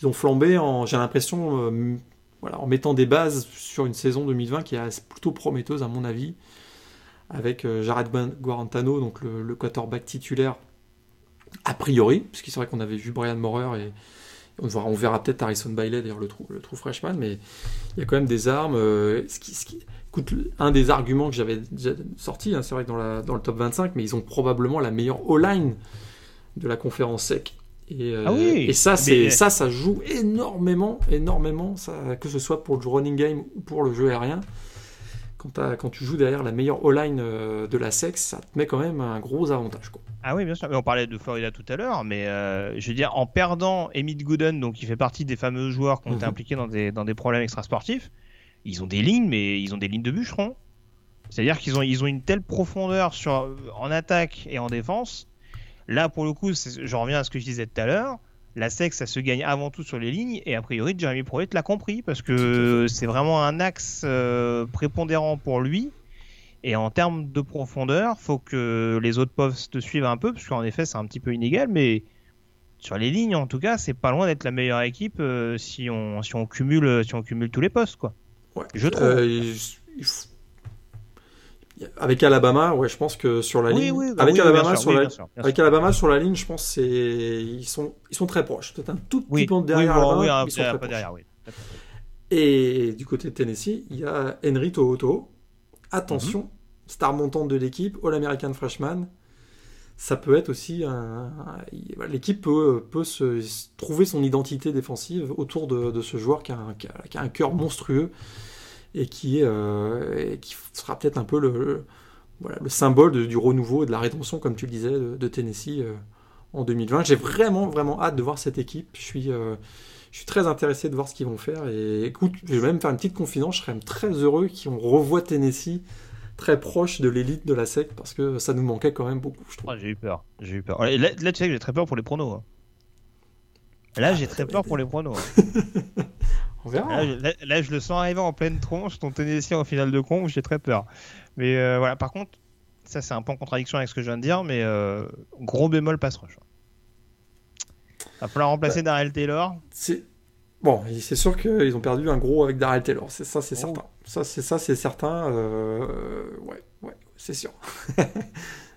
S2: ils ont flambé en. J'ai l'impression. Euh, voilà, en mettant des bases sur une saison 2020 qui est plutôt prometteuse à mon avis, avec euh, Jared Guarantano, donc le, quarterback titulaire, a priori, puisque c'est vrai qu'on avait vu Brian Morer et on verra, on verra peut-être Harrison Bailey, d'ailleurs le trou, le trou freshman, mais il y a quand même des armes. Euh, ce qui, ce qui, écoute, un des arguments que j'avais déjà sorti, hein, c'est vrai que dans, la, dans le top 25, mais ils ont probablement la meilleure O-line de la conférence sec. Et, euh,
S1: ah
S2: et ça, c'est ça, ça joue énormément, énormément, ça, que ce soit pour le running game ou pour le jeu aérien. Quand, quand tu joues derrière la meilleure O-line euh, de la sexe, ça te met quand même un gros avantage. Quoi.
S1: Ah oui, bien sûr. Mais on parlait de Florida tout à l'heure, mais euh, je veux dire, en perdant Emmett Gooden, donc qui fait partie des fameux joueurs qui ont été mhm. impliqués dans des, dans des problèmes extrasportifs, ils ont des lignes, mais ils ont des lignes de bûcherons. C'est-à-dire qu'ils ont, ils ont une telle profondeur sur, en attaque et en défense Là, pour le coup, je reviens à ce que je disais tout à l'heure. La SEC, ça se gagne avant tout sur les lignes, et a priori, Jeremy Pruitt l'a compris, parce que c'est vraiment un axe euh, prépondérant pour lui. Et en termes de profondeur, faut que les autres postes suivent un peu, parce qu'en effet, c'est un petit peu inégal, mais sur les lignes, en tout cas, c'est pas loin d'être la meilleure équipe euh, si, on, si, on cumule, si on cumule tous les postes, quoi. Je trouve. Euh,
S2: avec Alabama, ouais, je pense que sur la ligne, bah avec Alabama sur la, avec Alabama sur la ligne, je pense c'est ils sont ils sont très proches. Peut-être un tout petit peu derrière Alabama, ils sont très proches. Derrière, Et du côté de Tennessee, il y a Henry Tohoto. Attention, mhm. star montante de l'équipe, All-American Freshman. Ça peut être aussi un, l'équipe peut, peut se trouver son identité défensive autour de, de ce joueur qui a un, qui a un cœur monstrueux et qui, euh, qui sera peut-être un peu le, voilà, le symbole du renouveau et de la rédemption, comme tu le disais, de, Tennessee euh, en 2020. J'ai vraiment, vraiment hâte de voir cette équipe. Je suis, euh, je suis très intéressé de voir ce qu'ils vont faire. Et écoute, je vais même faire une petite confidence. Je serais même très heureux qu'on revoie Tennessee très proche de l'élite de la SEC parce que ça nous manquait quand même beaucoup, je trouve.
S1: j'ai eu peur. J'ai eu peur. Là, là, tu sais que j'ai très peur pour les pronos. Hein. Là, j'ai très peur pour les pronos. Hein.
S2: On verra.
S1: Là, je le sens arriver en pleine tronche, ton Tennessee en finale de con, j'ai très peur. Mais euh, voilà, par contre, ça c'est un peu en contradiction avec ce que je viens de dire, mais euh, gros bémol passe rush. Va falloir remplacer bah, Darrell Taylor.
S2: C'est bon, c'est sûr qu'ils ont perdu un gros avec Darrell Taylor, c'est ça, c'est oh. certain. Ça, c'est ça, c'est certain. Euh, ouais, ouais, c'est sûr.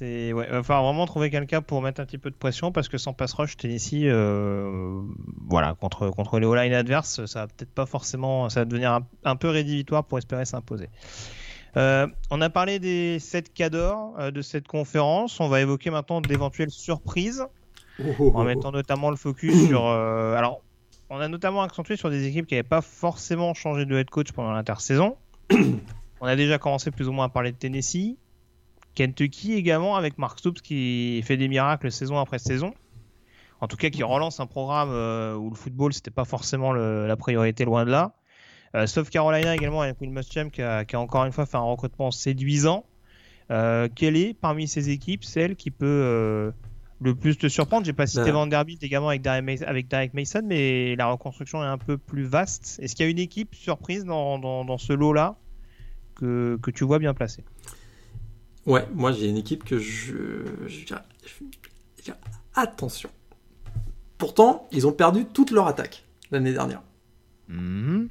S1: C'est ouais, va falloir vraiment trouver quelqu'un pour mettre un petit peu de pression parce que sans pass rush Tennessee, euh, voilà, contre contre les all line adverses, ça va peut-être pas forcément, ça va devenir un, peu rédhibitoire pour espérer s'imposer. Euh, on a parlé des 7 cadors euh, de cette conférence. On va évoquer maintenant d'éventuelles surprises en mettant notamment le focus sur. alors, on a notamment accentué sur des équipes qui n'avaient pas forcément changé de head coach pendant l'intersaison. on a déjà commencé plus ou moins à parler de Tennessee. Kentucky également avec Mark Stoops qui fait des miracles saison après saison. En tout cas, qui relance un programme euh, où le football c'était pas forcément la priorité loin de là. Euh, sauf Carolina également avec Will Muschamp qui a, encore une fois fait un recrutement séduisant. Euh, quelle est parmi ces équipes celle qui peut le plus te surprendre? J'ai pas cité ben. Vanderbilt également avec Derek, Mason, mais la reconstruction est un peu plus vaste. Est-ce qu'il y a une équipe surprise dans, ce lot-là que, que tu vois bien placée?
S2: Ouais, moi j'ai une équipe que je, Attention. Pourtant, ils ont perdu toute leur attaque l'année dernière.
S1: Mhm.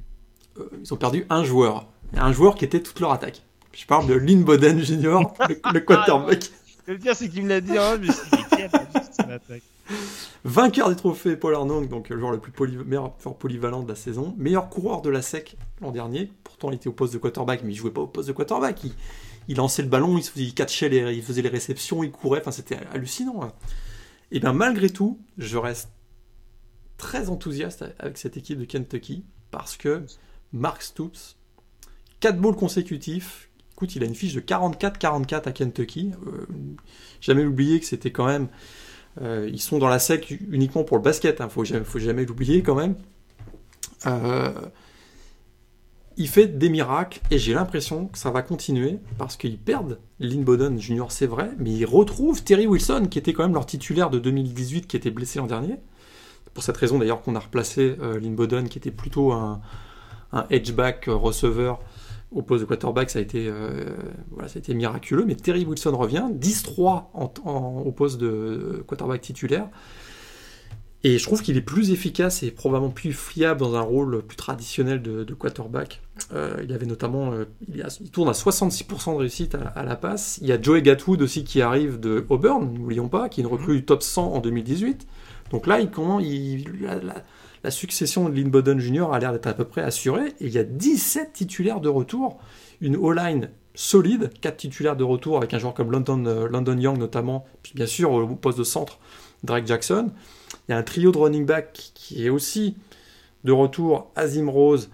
S2: Euh, ils ont perdu un joueur. Un joueur qui était toute leur attaque. Je parle de Lynn Boden Jr., le, quarterback.
S1: le pire, c'est qu'il me l'a dit, hein,
S2: mais Vainqueur des trophées Paul Arnold, donc le joueur le plus meilleur polyvalent de la saison. Meilleur coureur de la SEC l'an dernier. Pourtant, il était au poste de quarterback, mais il jouait pas au poste de quarterback. Il, il lançait le ballon, il, faisait les réceptions, il courait, enfin c'était hallucinant. Hein. Et bien malgré tout, je reste très enthousiaste avec cette équipe de Kentucky parce que Mark Stoops, 4 bowls consécutifs, écoute, il a une fiche de 44-44 à Kentucky. Euh, jamais oublier que c'était quand même. Euh, ils sont dans la sec uniquement pour le basket, il hein, faut jamais, faut jamais l'oublier quand même. Euh, il fait des miracles et j'ai l'impression que ça va continuer parce qu'ils perdent Lynn Bowden Jr., c'est vrai, mais ils retrouvent Terry Wilson qui était quand même leur titulaire de 2018 qui était blessé l'an dernier. Pour cette raison d'ailleurs qu'on a replacé Lynn Bowden qui était plutôt un, un edgeback receveur au poste de quarterback, ça a été, euh, voilà, ça a été miraculeux. Mais Terry Wilson revient, 10-3 au poste de quarterback titulaire. Et je trouve qu'il est plus efficace et probablement plus fiable dans un rôle plus traditionnel de, quarterback. Euh, il avait notamment, euh, il, tourne à 66% de réussite à, la passe. Il y a Joey Gatwood aussi qui arrive de Auburn, n'oublions pas, qui est une recrue du top 100 en 2018. Donc là, il, comment, il, la succession de Lynn Bowden Jr. a l'air d'être à peu près assurée. Et il y a 17 titulaires de retour, une O-line solide, 4 titulaires de retour avec un joueur comme London, euh, London Young notamment, puis bien sûr au poste de centre, Drake Jackson. Il y a un trio de running back qui est aussi de retour, Azim Rose,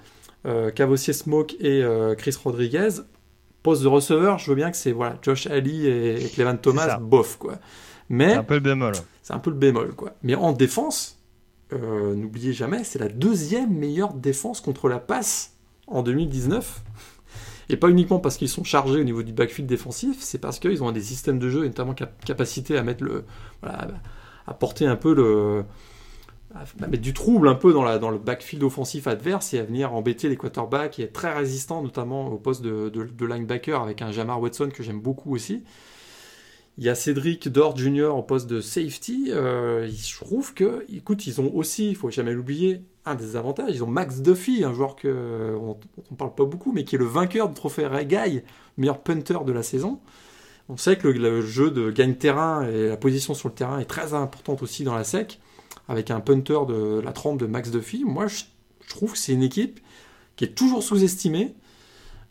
S2: euh, Cavossier Smoke et euh, Chris Rodriguez. Poste de receveur, je veux bien que c'est voilà, Josh Ali et, Cleveland Thomas, bof quoi. Mais
S1: c'est un peu le bémol.
S2: C'est un peu le bémol quoi. Mais en défense, euh, n'oubliez jamais, c'est la deuxième meilleure défense contre la passe en 2019. Et pas uniquement parce qu'ils sont chargés au niveau du backfield défensif, c'est parce qu'ils ont des systèmes de jeu et notamment capacité à mettre le, à porter un peu le, à mettre du trouble un peu dans, la, dans le backfield offensif adverse et à venir embêter les quarterbacks et être très résistant notamment au poste de, linebacker avec un Jamar Watson que j'aime beaucoup aussi. Il y a Cédric Dor Jr. au poste de safety. Euh, je trouve que, ont aussi, il faut jamais l'oublier, un des avantages. Ils ont Max Duffy, un joueur que on, ne parle pas beaucoup, mais qui est le vainqueur du trophée Guy, meilleur punter de la saison. On sait que le, jeu de gagne-terrain et la position sur le terrain est très importante aussi dans la SEC, avec un punter de la trempe de Max Duffy. Moi, je trouve que c'est une équipe qui est toujours sous-estimée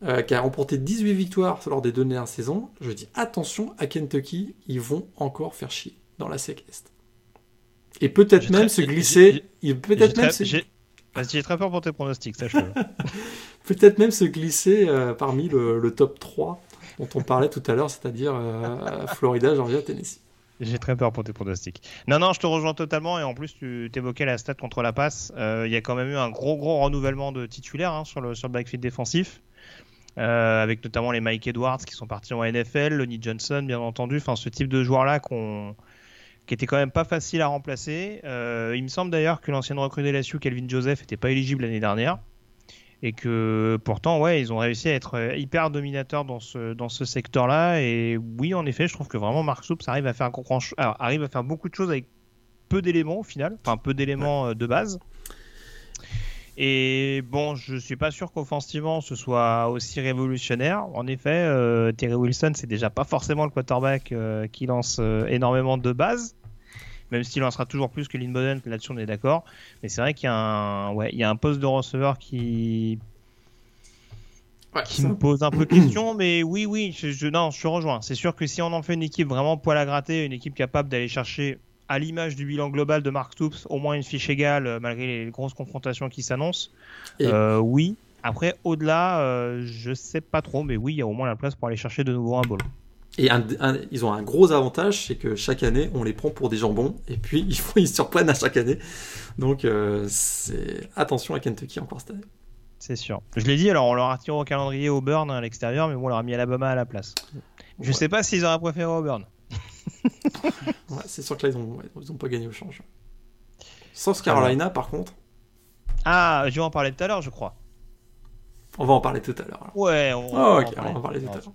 S2: euh, qui a remporté 18 victoires lors des deux dernières saisons, je dis attention à Kentucky, ils vont encore faire chier dans la SEC Est. Et peut-être même se glisser. Peut-être même.
S1: J'ai très peur pour tes pronostics, sache
S2: Peut-être même se glisser euh, parmi le, top 3 dont on parlait tout à l'heure, c'est-à-dire euh, Florida, Georgia, Tennessee.
S1: J'ai très peur pour tes pronostics. Non, non, je te rejoins totalement. Et en plus, tu évoquais la stat contre la passe. Il y a quand même eu un gros, gros renouvellement de titulaires hein, sur, le, sur le backfield défensif. Euh, avec notamment les Mike Edwards qui sont partis en NFL, Lonnie Johnson bien entendu, enfin ce type de joueur-là qui était quand même pas facile à remplacer. Euh, il me semble d'ailleurs que l'ancienne recrue de LSU, Kelvin Joseph, n'était pas éligible l'année dernière. Et que pourtant, ouais, ils ont réussi à être hyper dominateurs dans ce, dans ce secteur-là. Et oui, en effet, je trouve que vraiment Mark Soups arrive à faire, arrive à faire beaucoup de choses avec peu d'éléments au final, enfin peu d'éléments euh, de base. Et bon, je suis pas sûr qu'offensivement ce soit aussi révolutionnaire. En effet, euh, Terry Wilson, c'est déjà pas forcément le quarterback euh, qui lance euh, énormément de base, même s'il lancera toujours plus que Lynn Bowden, là-dessus on est d'accord. Mais c'est vrai qu'il y, a un, ouais, il y a un poste de receveur qui, qui me pose un peu de question, mais oui, oui, je, je, non, je rejoins. C'est sûr que si on en fait une équipe vraiment poil à gratter, une équipe capable d'aller chercher à l'image du bilan global de Mark Stoops, au moins une fiche égale euh, malgré les grosses confrontations qui s'annoncent. Euh, oui. Après, au-delà, euh, je sais pas trop, mais oui, il y a au moins la place pour aller chercher de nouveau un bol.
S2: Et ils ont un gros avantage, c'est que chaque année, on les prend pour des jambons, et puis ils, ils surprennent à chaque année. Donc, c'est attention à Kentucky encore cette année.
S1: C'est sûr. Je l'ai dit, alors on leur a tiré au calendrier Auburn à l'extérieur, mais bon, on leur a mis Alabama à la place. Je sais pas s'ils auraient préféré Auburn.
S2: c'est sûr que là, ils n'ont pas gagné au change. South Carolina, par contre.
S1: Ah, je vais en parler tout à l'heure, je crois.
S2: On va en parler tout à l'heure.
S1: Ouais, on,
S2: va en parler tout à l'heure.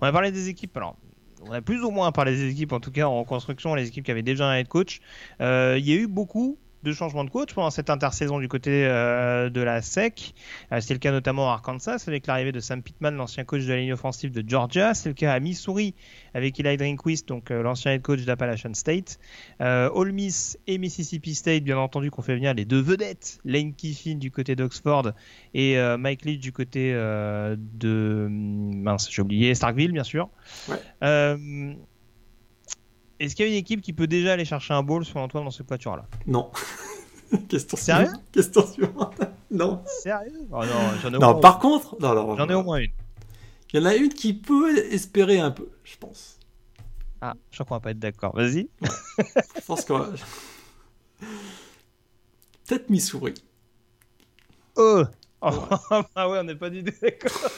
S1: On va parler des équipes. Alors, on a plus ou moins parlé des équipes, en tout cas en construction, les équipes qui avaient déjà un head coach. Euh, il y a eu beaucoup de changement de coach pendant cette intersaison du côté euh, de la SEC. Euh, c'est le cas notamment à Arkansas avec l'arrivée de Sam Pittman, l'ancien coach de la ligne offensive de Georgia. C'est le cas à Missouri avec Eli Drinkwist, donc euh, l'ancien head coach d'Appalachian State. Ole Miss et Mississippi State, bien entendu, qu'on fait venir les deux vedettes, Lane Kiffin du côté d'Oxford et Mike Leach du côté de mince, j'ai oublié Starkville, bien sûr. Est-ce qu'il y a une équipe qui peut déjà aller chercher un ball sur Antoine dans ce quatuor-là
S2: Non.
S1: Question Sérieux?
S2: Question suivante. Non.
S1: Sérieux? Oh non, j'en ai
S2: non, par contre,
S1: j'en ai au moins une.
S2: Il y en a une qui peut espérer un peu, je pense.
S1: Ah, je crois qu'on va pas être d'accord. Vas-y.
S2: je pense que. Peut-être Missouri.
S1: Oh, oh Ah ouais, on n'est pas du tout d'accord.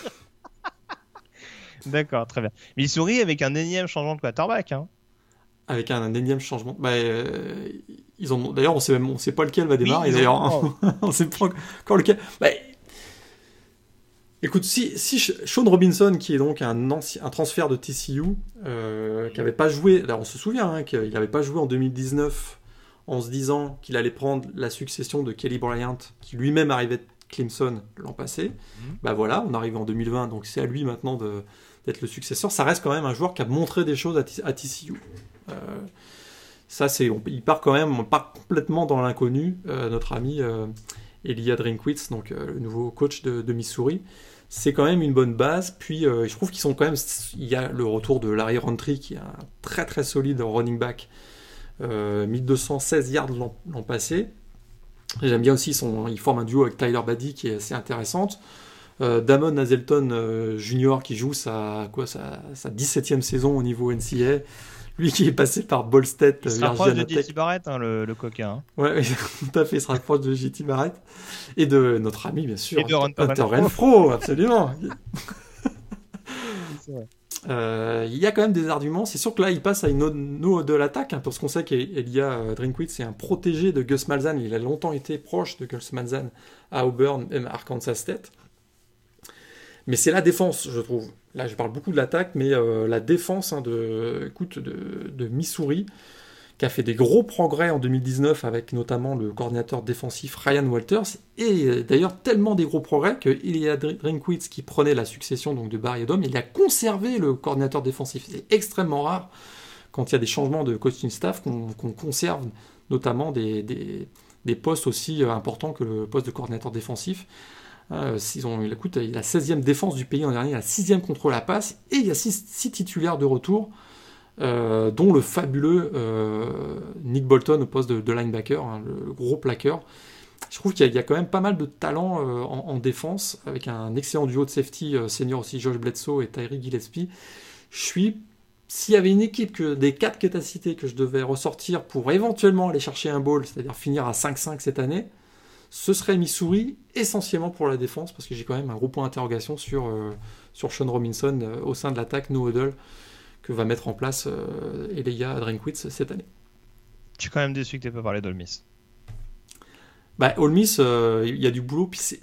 S1: d'accord, très bien. Missouri avec un énième changement de quarterback. Hein
S2: avec un, énième changement. Bah, euh, ils ont, d'ailleurs, on sait même, on sait pas lequel va démarrer. d'ailleurs, on sait pas encore lequel. Bah, écoute, si, si Sean Robinson, qui est donc un, ancien, un transfert de TCU, euh, qui avait pas joué, alors on se souvient hein, qu'il n'avait pas joué en 2019 en se disant qu'il allait prendre la succession de Kelly Bryant, qui lui-même arrivait de Clemson l'an passé. Mhm. Bah voilà, on arrive en 2020, donc c'est à lui maintenant d'être le successeur. Ça reste quand même un joueur qui a montré des choses à, à TCU. Euh, ça, c'est, il part quand même, pas complètement dans l'inconnu, euh, notre ami euh, Elia Drinkwitz, donc le nouveau coach de, Missouri c'est quand même une bonne base. Puis je trouve qu'ils sont quand même. Il y a le retour de Larry Rountree qui est un très très solide running back. 1216 yards l'an passé. J'aime bien aussi, son, il forme un duo avec Tyler Baddy qui est assez intéressante. Damon Hazelton Junior qui joue sa, quoi, sa, sa 17e saison au niveau NCA. Lui qui est passé par Bolstead.
S1: Il se rapproche de JT Barrett, hein, le, coquin. Hein.
S2: Ouais, tout à fait, il se rapproche de JT Barrett. Et de notre ami, bien sûr.
S1: Et de
S2: Hunter Renfro, absolument. Euh, il y a quand même des arguments. C'est sûr que là, il passe à une autre de l'attaque, hein, parce qu'on sait qu'Elia euh, Drinkwitz, c'est un protégé de Gus Malzahn. Il a longtemps été proche de Gus Malzahn à Auburn, même à Arkansas State. Mais c'est la défense, je trouve. Là, je parle beaucoup de l'attaque, mais euh, la défense hein, de, Missouri, qui a fait des gros progrès en 2019 avec notamment le coordinateur défensif Ryan Walters, et euh, d'ailleurs tellement des gros progrès que Ilya Drinkwitz, qui prenait la succession donc, de Barry Odom, il a conservé le coordinateur défensif. C'est extrêmement rare quand il y a des changements de coaching staff qu'on conserve notamment des, des, postes aussi euh, importants que le poste de coordinateur défensif. Euh, ils ont, il, a la 16e défense du pays en dernier, il a 6e contre la passe, et il y a 6 titulaires de retour, euh, dont le fabuleux euh, Nick Bolton au poste de, linebacker, hein, le gros plaqueur. Je trouve qu'il y, a quand même pas mal de talent en, défense, avec un excellent duo de safety senior aussi, Josh Bledsoe et Tyree Gillespie. Je suis s'il y avait une équipe que, des quatre capacités que je devais ressortir pour éventuellement aller chercher un ball, c'est-à-dire finir à 5-5 cette année, ce serait Missouri essentiellement pour la défense, parce que j'ai quand même un gros point d'interrogation sur, euh, sur Sean Robinson euh, au sein de l'attaque No Huddle que va mettre en place euh, Elia Drinkwitz cette année.
S1: Je suis quand même déçu que tu n'aies pas parlé d'Olmis.
S2: Bah, Olmis, il y a du boulot, puis c'est.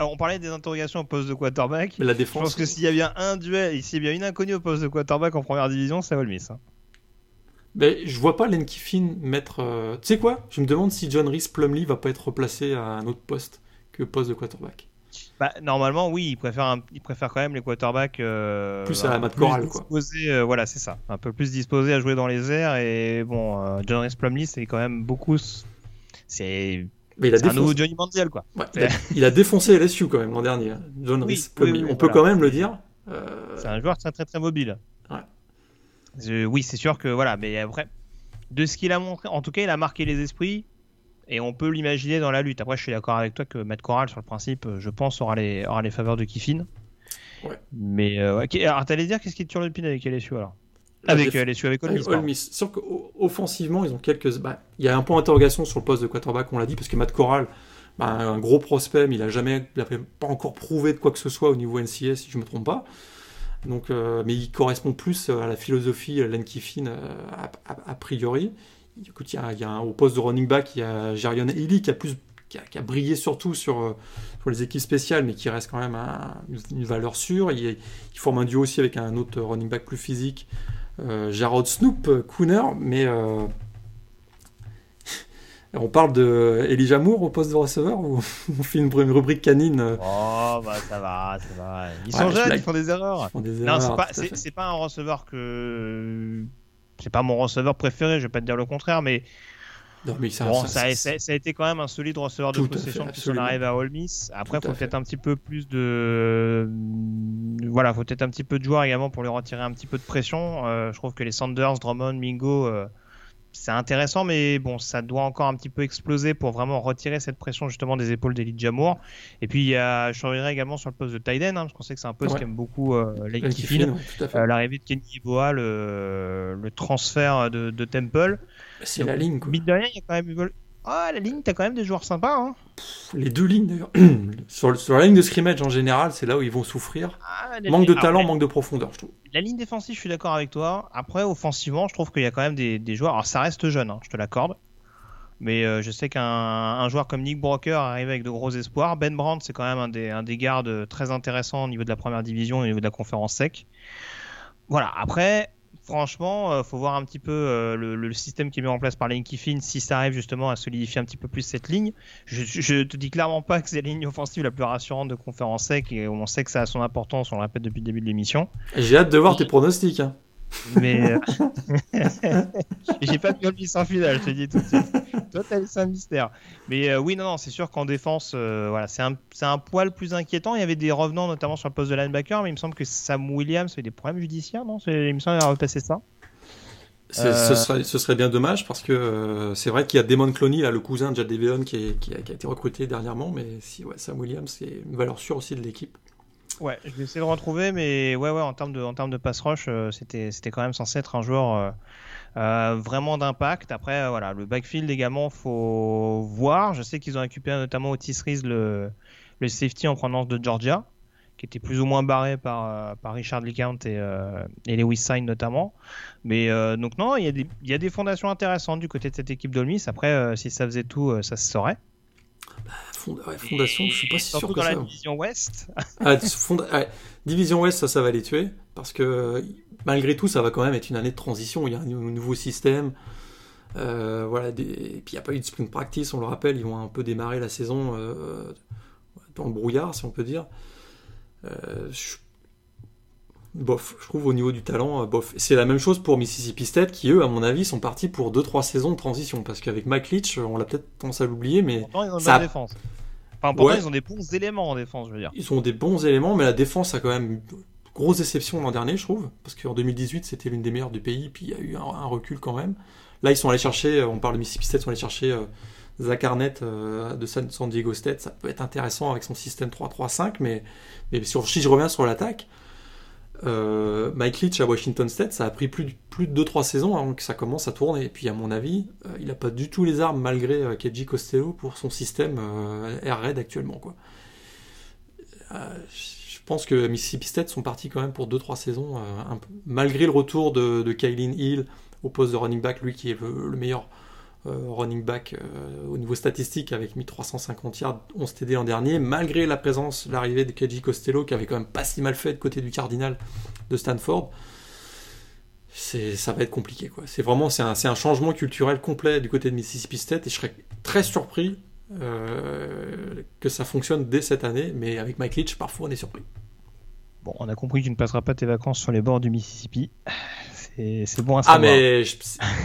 S1: on parlait des interrogations au poste de quarterback.
S2: la défense.
S1: Je pense que s'il y a bien un duel, s'il y a bien une inconnue au poste de quarterback en première division, c'est Olmis. Hein.
S2: Ben, je vois pas Len Kiffin mettre. Euh, tu sais quoi? Je me demande si John Reese Plumley va pas être replacé à un autre poste que poste de quarterback.
S1: Bah, normalement, oui, il préfère, il préfère quand même les quarterbacks. Euh,
S2: plus à la mat chorale, quoi.
S1: Euh, voilà, c'est ça. Un peu plus disposé à jouer dans les airs. Et bon, John Reese Plumley, c'est quand même beaucoup. C'est. un nouveau Johnny Manziel, quoi.
S2: il, a, défoncé LSU quand même l'an dernier. Hein. John Reese Plumley. On peut quand même le dire.
S1: C'est un joueur très très très mobile. Oui, c'est sûr que voilà, mais après, de ce qu'il a montré, en tout cas, il a marqué les esprits et on peut l'imaginer dans la lutte. Après, je suis d'accord avec toi que Matt Corral, sur le principe, je pense, aura les, aura les faveurs de Kiffin. Ouais. Mais euh, ouais. alors, t'allais dire qu'est-ce qui te pin avec LSU alors? Avec LSU, avec Ole Miss.
S2: Sûr qu'offensivement, ils ont quelques. Bah, il y a un point d'interrogation sur le poste de quarterback, on l'a dit, parce que Matt Corral, bah, un gros prospect, mais il a jamais, il pas encore prouvé de quoi que ce soit au niveau NCS, si je me trompe pas. Donc, euh, mais il correspond plus à la philosophie Len Kiffin euh, a, priori. Écoute, il y a, au poste de running back, il y a Jarion Ely qui a plus qui a, brillé surtout sur, euh, sur, les équipes spéciales, mais qui reste quand même une valeur sûre. Il, forme un duo aussi avec un autre running back plus physique, Jarrod Snoop Cooner, mais On parle de Elijah Moore au poste de receveur ou on fait une, rubrique canine euh
S1: Oh, bah ça va, ça va. Ils sont jeunes, ils font des erreurs.
S2: Font des
S1: non, c'est pas, c'est pas un receveur que. C'est pas mon receveur préféré, je vais pas te dire le contraire, mais.
S2: Non, mais ça,
S1: bon,
S2: ça,
S1: ça, a été quand même un solide receveur de possession depuis son arrivée à Ole Miss. Après, il faut peut-être un petit peu plus de. Voilà, faut peut-être un petit peu de joueurs également pour lui retirer un petit peu de pression. Euh, je trouve que les Sanders, Drummond, Mingo, euh, c'est intéressant, mais bon, ça doit encore un petit peu exploser pour vraiment retirer cette pression justement des épaules d'Elijah Moore. Et puis, il y a, je reviendrai également sur le poste de Tyden, hein, parce qu'on sait que c'est un poste
S2: Ouais.
S1: qu'aime beaucoup euh, Kiffin. Euh, L'arrivée de Kenny Boa, le, le transfert de, de Temple.
S2: c'est la ligne, quoi.
S1: Mine de rien, il y a quand même. Ah, la ligne, t'as quand même des joueurs sympas. Hein.
S2: Les deux lignes, d'ailleurs. sur, sur la ligne de scrimmage, en général, c'est là où ils vont souffrir.
S1: Ah,
S2: Manque de talent, manque de profondeur, je trouve.
S1: la, ligne défensive, je suis d'accord avec toi. Après, offensivement, je trouve qu'il y a quand même des, des joueurs. Alors, ça reste jeune, hein, je te l'accorde. Mais euh, je sais qu'un un joueur comme Nick Broker arrive avec de gros espoirs. Ben Brandt, c'est quand même un des, un des gardes très intéressants au niveau de la première division au niveau de la conférence sec. Voilà, après, franchement, euh, faut voir un petit peu euh, le, système qui est mis en place par Lane Kiffin si ça arrive justement à solidifier un petit peu plus cette ligne. Je, je te dis clairement pas que c'est la ligne offensive la plus rassurante de conférence sec et on sait que ça a son importance, on le répète depuis le début de l'émission.
S2: J'ai hâte de voir tes pronostics. hein.
S1: Mais euh, j'ai pas pu le en finale, je te dis tout de suite. Toi, t'as laissé un mystère. Mais euh, oui, non, non, c'est sûr qu'en défense, euh, voilà, c'est un, c'est un poil plus inquiétant. Il y avait des revenants, notamment sur le poste de linebacker, mais il me semble que Sam Williams avait des problèmes judiciaires, non? Il me semble avoir repassé ça.
S2: Ce, serait, ce serait bien dommage parce que euh, c'est vrai qu'il y a Damon Clowney, là, le cousin de Jad Deveon, qui, est- qui a, qui a été recruté dernièrement. Mais si ouais, Sam Williams, c'est une valeur sûre aussi de l'équipe.
S1: Ouais, je vais essayer de retrouver, mais ouais, ouais, en termes de, en termes de pass rush, euh, c'était, quand même censé être un joueur euh, euh, vraiment d'impact. Après, voilà, le backfield également, faut voir. Je sais qu'ils ont récupéré notamment Otis Reese, le, le safety en provenance de Georgia, qui était plus ou moins barré par, par Richard LeCount et, et Lewis Sign notamment. Mais donc non, il y, a des, il y a des fondations intéressantes du côté de cette équipe d'Ole Miss. Après, si ça faisait tout, ça se saurait.
S2: Fond- ouais, fondation, je suis pas si sûr que
S1: dans
S2: ça.
S1: la division Ouest.
S2: Ah, ouais. Division Ouest, ça, ça va les tuer. Parce que malgré tout, ça va quand même être une année de transition. Il y a un nou- nouveau système. Euh, voilà, des... Et puis il n'y a pas eu de sprint practice, on le rappelle. Ils vont un peu démarrer la saison euh, dans le brouillard, si on peut dire. Euh, je- Bof, je trouve au niveau du talent, euh, bof. C'est la même chose pour Mississippi State qui, eux, à mon avis, sont partis pour 2-3 saisons de transition. Parce qu'avec Mike Leach, on l'a peut-être tendance à l'oublier, mais
S1: Pourtant, ils ont
S2: Ça-
S1: défense. Enfin, pourtant,
S2: Ouais.
S1: ils ont des bons éléments en défense, je veux dire.
S2: Ils ont des bons éléments, mais la défense a quand même grosse déception l'an dernier, je trouve. Parce qu'en 2018, c'était l'une des meilleures du pays, puis il y a eu un, un recul quand même. Là, ils sont allés chercher, euh, on parle de Mississippi State, ils sont allés chercher euh, Zach Arnett euh, de San, San Diego State. Ça peut être intéressant avec son système 3-3-5, mais, mais sur, si je reviens sur l'attaque, euh, Mike Leach à Washington State, ça a pris plus de, plus de 2-3 saisons avant que ça commence à tourner. Et puis, à mon avis, euh, il n'a pas du tout les armes, malgré euh, Costello, pour son système euh, Air Raid actuellement. Quoi. Euh, je pense que Mississippi State sont partis quand même pour 2-3 saisons, euh, malgré le retour de, de Hill au poste de running back, lui qui est le, le meilleur euh, running back euh, au niveau statistique avec 1350 yards, 11 TD l'an dernier, malgré la présence, l'arrivée de Keji Costello qui avait quand même pas si mal fait de côté du Cardinal de Stanford. Ça va être compliqué quoi. C'est vraiment c'est un, changement culturel complet du côté de Mississippi State et je serais très surpris euh, que ça fonctionne dès cette année, mais avec Mike Leach, parfois on est surpris.
S1: Bon, on a compris que tu ne passeras pas tes vacances sur les bords du Mississippi. C'est bon à
S2: Ah,
S1: savoir.
S2: mais je-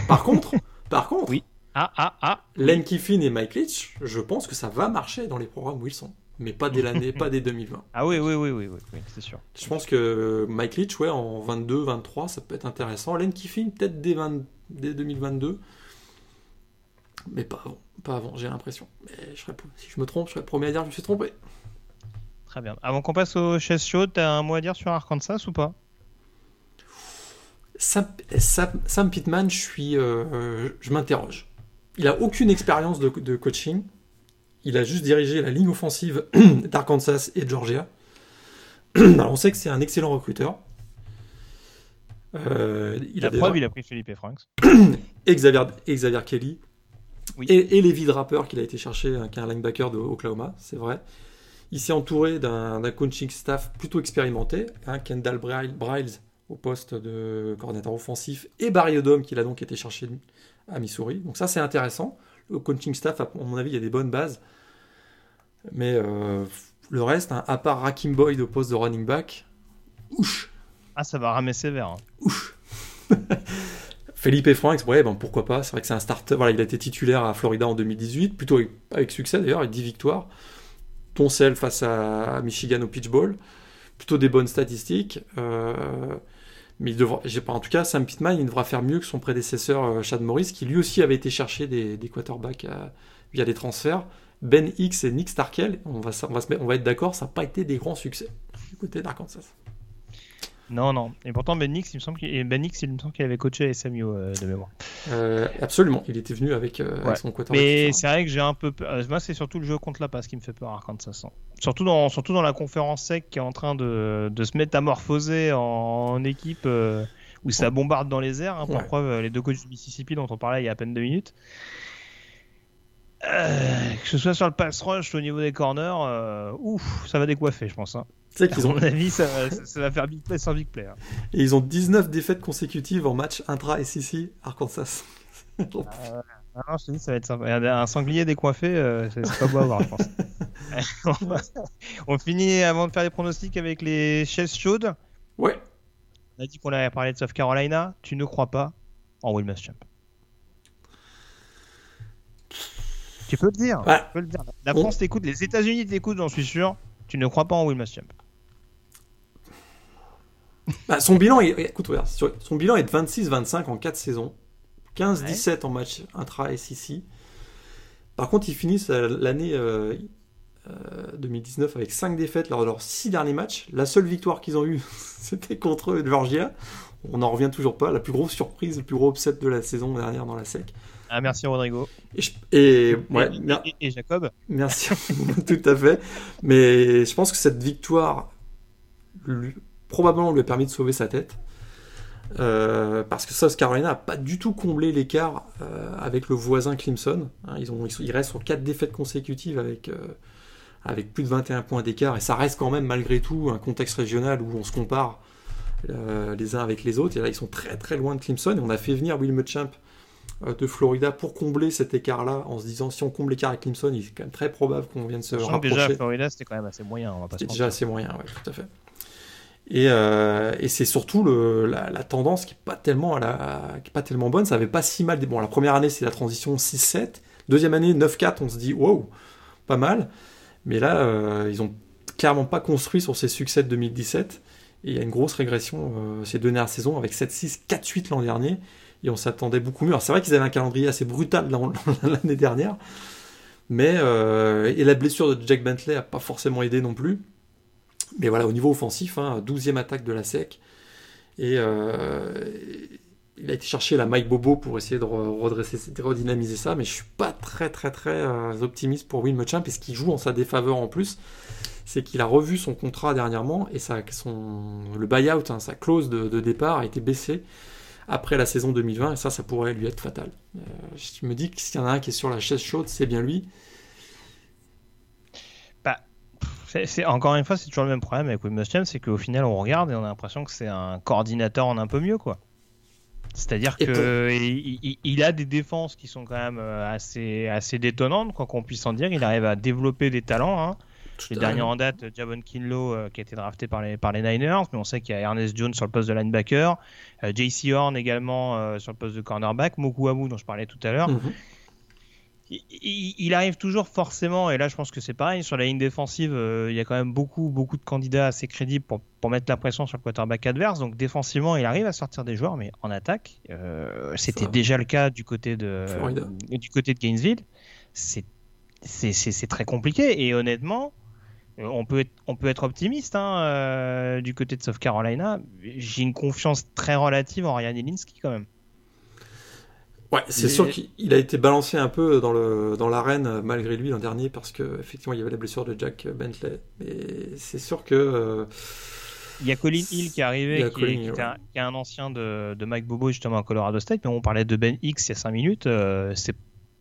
S2: par contre, par contre,
S1: Oui. Ah, ah, ah.
S2: Len Kiffin et Mike Leach, je pense que ça va marcher dans les programmes où ils sont, mais pas dès l'année, pas dès 2020.
S1: Ah oui, oui, oui, oui, oui, oui, c'est sûr.
S2: Je pense que Mike Leach, ouais, en 22, 23, ça peut être intéressant. Len Kiffin, peut-être dès, 20 dès 2022, mais pas avant, pas avant, j'ai l'impression. Mais je serais, si je me trompe, je serais le premier à dire que je me suis trompé.
S1: Très bien. Avant qu'on passe aux chaises chaudes, t'as un mot à dire sur Arkansas ou pas?
S2: Sam, Sam- Sam Pittman, je suis, euh, je m'interroge. Il a aucune expérience de, de coaching. Il a juste dirigé la ligne offensive d'Arkansas et de Georgia. Alors on sait que c'est un excellent recruteur. Euh, il
S1: La
S2: a déjà-
S1: preuve, il a pris Philippe et Franks.
S2: et Xavier, et Xavier Kelly.
S1: Oui.
S2: Et, et Levi Draper qu'il a été chercher, hein, qui est un linebacker de Oklahoma, c'est vrai. Il s'est entouré d'un coaching staff plutôt expérimenté, hein, Kendall Brile- Briles au poste de coordinateur offensif et Barry Odom qu'il a donc été chercher à Missouri. Donc ça c'est intéressant. au coaching staff, à mon avis, il y a des bonnes bases. Mais euh, le reste, hein, à part Rakim Boyd au poste de running back, ouch.
S1: Ah, ça va ramer sévère. Hein.
S2: Ouch. Felipe Franks, ouais, ben pourquoi pas. C'est vrai que c'est un starter. Voilà, il a été titulaire à Florida en 2018, plutôt avec, succès d'ailleurs, avec 10 victoires. Ton sel face à Michigan au pitch ball. Plutôt des bonnes statistiques. Euh, mais en tout cas, Sam Pittman, il devra faire mieux que son prédécesseur euh, Chad Morris, qui lui aussi avait été chercher des, quarterbacks euh, via des transferts. Ben X et Nick Starkel, on va, on va être d'accord, ça n'a pas été des grands succès du côté d'Arkansas.
S1: Non, non. Et pourtant, Ben Nix, il me semble qu'il, ben il me semble qu'il avait coaché SMU euh, de mémoire.
S2: Euh, absolument, il était venu avec, euh, son quarterback.
S1: Mais c'est vrai que j'ai un peu peur. Moi, c'est surtout le jeu contre la passe qui me fait peur Arkansas. Surtout dans, surtout dans la conférence sec qui est en train de, de se métamorphoser en, équipe où ça bombarde dans les airs. Hein, pour preuve, les deux coachs du Mississippi dont on parlait il y a à peine deux minutes. que ce soit sur le pass rush au niveau des corners, ouf, ça va décoiffer, je pense. Hein.
S2: Tu qu'ils
S1: ont... mon avis, ça, va faire big play sans big play. Hein.
S2: Et ils ont 19 défaites consécutives en match intra-SEC Arkansas.
S1: non, je te dis, ça va être sympa. Un sanglier décoiffé, euh, c'est pas beau à voir, je pense. on finit avant de faire les pronostics avec les chaises chaudes.
S2: Ouais.
S1: On a dit qu'on allait parler de South Carolina. Tu ne crois pas en Will Muschamp Tu peux le dire. peux le dire. La France t'écoute, les États-Unis t'écoutent, j'en suis sûr. Tu ne crois pas en Will Muschamp
S2: bah, son, bilan est, écoute, son bilan est de 26-25 en 4 saisons, 15-17 en match intra-SEC. Par contre, ils finissent l'année 2019 euh, euh, avec 5 défaites lors de leurs 6 derniers matchs. La seule victoire qu'ils ont eue, c'était contre Georgia. On n'en revient toujours pas. La plus grosse surprise, le plus gros upset de la saison dernière dans la SEC.
S1: Ah, merci Rodrigo.
S2: Et,
S1: et Jacob.
S2: Merci, tout à fait. Mais je pense que cette victoire probablement lui a permis de sauver sa tête. Euh, parce que South Carolina n'a pas du tout comblé l'écart euh, avec le voisin Clemson. Hein, ils, ont, ils, restent sur 4 défaites consécutives avec, euh, avec plus de 21 points d'écart. Et ça reste quand même malgré tout un contexte régional où on se compare les uns avec les autres. Et là, ils sont très très loin de Clemson. Et on a fait venir Will Muschamp de Florida pour combler cet écart-là en se disant si on comble l'écart avec Clemson, il est quand même très probable qu'on vienne se rapprocher.
S1: Déjà, Florida, c'était quand même assez moyen.
S2: C'était déjà assez moyen, oui, tout à fait. Euh, et, c'est surtout la, tendance qui est pas tellement bonne. Ça avait pas si mal. Bon, la première année, c'est la transition 6-7. Deuxième année, 9-4, on se dit, wow, pas mal. Mais là, euh, ils ont clairement pas construit sur ces succès de 2017. Et il y a une grosse régression euh, ces deux dernières saisons avec 7-6, 4-8 l'an dernier. Et on s'attendait beaucoup mieux. C'est vrai qu'ils avaient un calendrier assez brutal l'année dernière. Mais, et la blessure de Jack Bentley n'a pas forcément aidé non plus. Mais voilà, au niveau offensif, hein, 12e attaque de la SEC. Et euh, il a été chercher la Mike Bobo pour essayer de redresser, de redynamiser ça, mais je suis pas très très très euh, optimiste pour Will Muschamp, et ce qui joue en sa défaveur en plus, c'est qu'il a revu son contrat dernièrement, et son, le buyout, hein, sa clause de, départ a été baissée après la saison 2020, et ça, ça pourrait lui être fatal. Euh, je me dis que s'il y en a un qui est sur la chaise chaude, c'est bien lui.
S1: C'est, encore une fois, c'est toujours le même problème avec Will c'est qu'au final, on regarde et on a l'impression que c'est un coordinateur en un peu mieux, quoi. C'est-à-dire qu'il il, a des défenses qui sont quand même euh, assez, assez détonnantes, quoi qu'on puisse en dire. Il arrive à développer des talents. Hein. Les derniers en date, Javon Kinlo, euh, qui a été drafté par les, par les Niners, mais on sait qu'il y a Ernest Jones sur le poste de linebacker, euh, JC Horn également sur le poste de cornerback, Moku Amu dont je parlais tout à l'heure. Mhm il, arrive toujours forcément, et là je pense que c'est pareil, sur la ligne défensive, euh, il y a quand même beaucoup, beaucoup de candidats assez crédibles pour, pour, mettre la pression sur le quarterback adverse. Donc défensivement, il arrive à sortir des joueurs, mais en attaque, euh, c'était déjà le cas du côté de, du côté de Gainesville. C'est très compliqué, et honnêtement, euh, on peut être, on peut être optimiste hein, du côté de South Carolina. J'ai une confiance très relative en Ryan Elinski quand même.
S2: Ouais, c'est sûr qu'il a été balancé un peu dans le dans l'arène euh, malgré lui l'an dernier parce que effectivement il y avait la blessure de Jack Bentley. Mais c'est sûr que euh,
S1: il y a Colin Hill qui est arrivé, qui, est, un, ancien de, de, Mike Bobo justement à Colorado State. Mais on parlait de Ben X il y a 5 minutes. Euh, c'est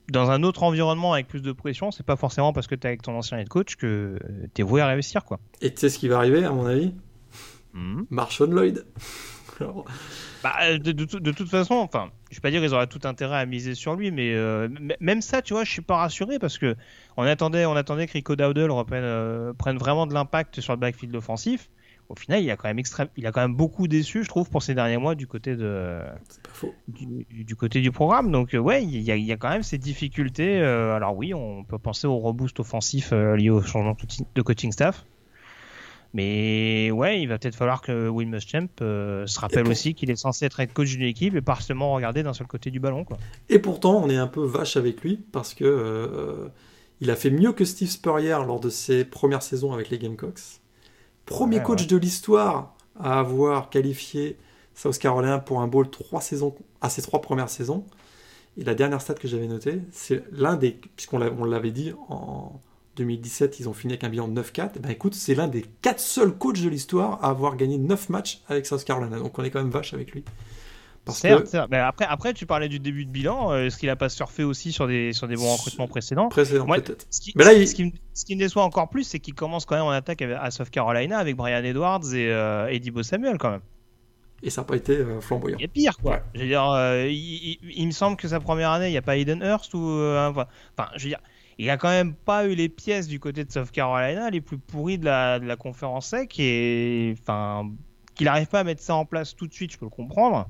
S1: dans un autre environnement avec plus de pression. C'est pas forcément parce que tu es avec ton ancien head coach que tu es voué à réussir quoi.
S2: Et tu sais ce qui va arriver à mon avis? Hmm? Marshawn Lloyd.
S1: Bah, de, de, toute façon, enfin, je vais pas dire qu'ils auraient tout intérêt à miser sur lui, mais euh, même ça, tu vois, je suis pas rassuré parce que on attendait, on attendait que Rico Dowdle reprenne, euh, prenne vraiment de l'impact sur le backfield offensif. Au final, il a quand même extrême, il a quand même beaucoup déçu, je trouve, pour ces derniers mois du côté de, Du, côté du programme. Donc euh, ouais, il y, a, il y, a, quand même ces difficultés. alors oui, on peut penser au reboost offensif lié au changement de coaching staff. Mais ouais, il va peut-être falloir que Will Muschamp euh, se rappelle aussi qu'il est censé être coach d'une équipe et pas seulement regarder d'un seul côté du ballon. Quoi.
S2: Et pourtant, on est un peu vache avec lui parce que euh, il a fait mieux que Steve Spurrier lors de ses premières saisons avec les Gamecocks. Premier coach de l'histoire à avoir qualifié South Carolina pour un bowl trois saisons, à ses trois premières saisons. Et la dernière stat que j'avais notée, c'est l'un des, puisqu'on l'avait dit en, 2017, ils ont fini avec un bilan de 9-4. Eh ben écoute, c'est l'un des 4 seuls coachs de l'histoire à avoir gagné 9 matchs avec South Carolina. Donc on est quand même vache avec lui.
S1: certes, Mais après, après, tu parlais du début de bilan. Euh, est-ce qu'il a pas surfé aussi sur des, sur des bons recrutements précédents?
S2: Précédent, peut-être.
S1: Ce qui, mais là, ce, qui, ce, qui, me déçoit encore plus, c'est qu'il commence quand même en attaque à South Carolina avec Brian Edwards et euh, Eddie Bo Samuel quand même.
S2: Et ça n'a pas été euh, flamboyant.
S1: Il y a pire, quoi. Je veux dire, il, me semble que sa première année, il n'y a pas Eden Hurst ou. enfin, je veux dire, il a quand même pas eu les pièces du côté de South Carolina les plus pourries de la, de la conférence sec et enfin qu'il n'arrive pas à mettre ça en place tout de suite, je peux le comprendre.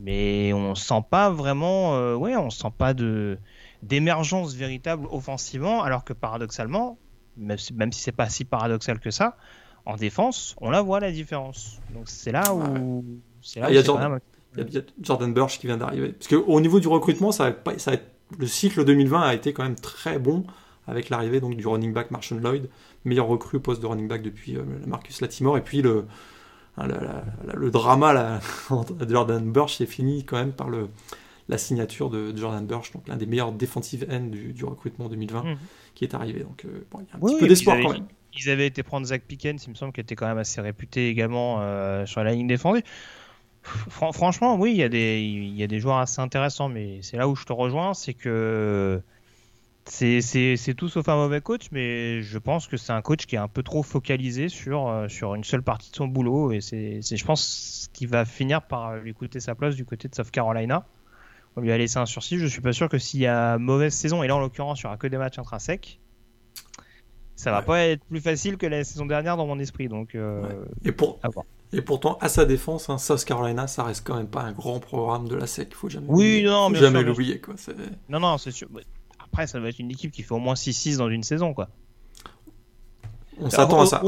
S1: Mais on sent pas vraiment, euh, ouais, on sent pas de d'émergence véritable offensivement, alors que paradoxalement, même si, même si c'est pas si paradoxal que ça, en défense, on la voit la différence. Donc c'est là où, c'est là
S2: il, y a Jordan, il y a Jordan Burch qui vient d'arriver. Parce qu'au niveau du recrutement, ça va, pas, ça va être le cycle 2020 a été quand même très bon avec l'arrivée donc du running back Marshall Lloyd, meilleur recrue poste de running back depuis euh, Marcus Latimore, et puis le, hein, le drama de Jordan Burch est fini quand même par le, la signature de, Jordan Burch, donc l'un des meilleurs defensive ends du, recrutement 2020 mhm. qui est arrivé. Donc il y a un petit peu d'espoir quand même.
S1: Ils avaient été prendre Zach Pickens, il me semble, qui était quand même assez réputé également euh, sur la ligne défendue franchement, oui, il y, a des, il y a des joueurs assez intéressants, mais c'est là où je te rejoins, c'est que c'est tout sauf un mauvais coach, mais je pense que c'est un coach qui est un peu trop focalisé sur, euh, sur une seule partie de son boulot, et c'est, je pense, qu'il va finir par lui coûter sa place du côté de South Carolina. On lui a laissé un sursis. Je suis pas sûr que s'il y a mauvaise saison, et là en l'occurrence, il n'y aura que des matchs intrinsèques, ça va pas être plus facile que la saison dernière dans mon esprit. Donc, euh,
S2: et, pour, et pourtant, à sa défense, hein, South Carolina, ça reste quand même pas un grand programme de la SEC. Il faut jamais
S1: oui, non,
S2: jamais l'oublier. Quoi.
S1: Non, non, c'est sûr. Après, ça va être une équipe qui fait au moins 6-6 dans une saison. quoi.
S2: On s'attend à ça.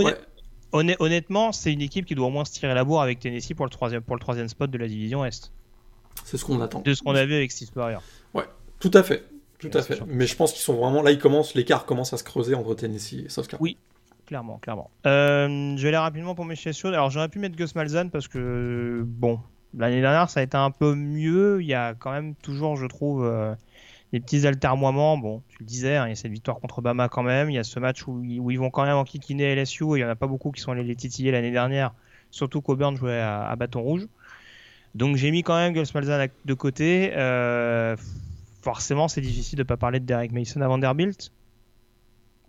S1: Honnêtement, c'est une équipe qui doit au moins se tirer la bourre avec Tennessee pour le troisième, pour le troisième spot de la division Est.
S2: C'est ce qu'on attend.
S1: De ce qu'on a vu avec Steve Spurrier.
S2: Ouais, tout à fait. Tout à fait. Mais je pense qu'ils sont vraiment. Là, ils commencent, l'écart commence à se creuser entre Tennessee et South Carolina.
S1: Oui, clairement, clairement. Euh, je vais aller rapidement pour mes chaussures. Alors, j'aurais pu mettre Gus Malzahn parce que, bon, l'année dernière, ça a été un peu mieux. Il y a quand même toujours, je trouve, euh, des petits altermoiements. Bon, tu le disais, hein, il y a cette victoire contre Bama quand même. Il y a ce match où, ils vont quand même enquiquiner LSU. il n'y en a pas beaucoup qui sont allés les titiller l'année dernière. Surtout qu'Auburn jouait à, bâton rouge. Donc, j'ai mis quand même Gus Malzahn de côté. Euh, forcément, c'est difficile de ne pas parler de Derek Mason à Vanderbilt.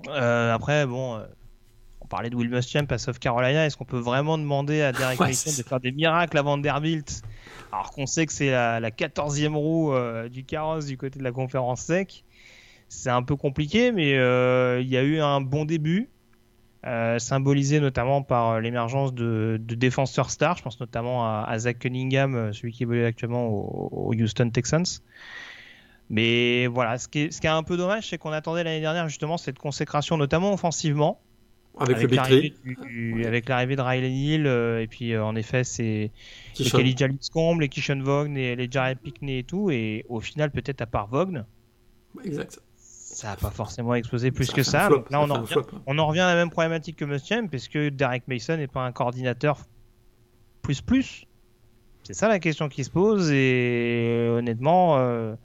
S1: Après, bon, on parlait de Will Muschamp à South Carolina. Est-ce qu'on peut vraiment demander à Derek Mason de faire des miracles à Vanderbilt alors qu'on sait que c'est la, 14e roue euh, du carrosse du côté de la conférence sec? C'est un peu compliqué, mais il y a eu un bon début. symbolisé notamment par l'émergence de, défenseurs stars, je pense notamment à, Zach Cunningham, celui qui évolue actuellement au Houston Texans. Mais voilà, ce qui est, ce qui est un peu dommage, c'est qu'on attendait l'année dernière justement cette consécration, notamment offensivement.
S2: Avec, avec l'arrivée
S1: avec l'arrivée de Riley Hill et puis euh, en effet c'est Kelly Jaliscombe, les Kishon Vaughn et les Jared Pickney et tout et au final peut-être à part Vaughn
S2: exact.
S1: ça n'a pas forcément explosé plus que ça. donc là on en, revient, on en, revient, à la même problématique que Muschamp puisque Derek Mason n'est pas un coordinateur plus plus. C'est ça la question qui se pose et honnêtement euh,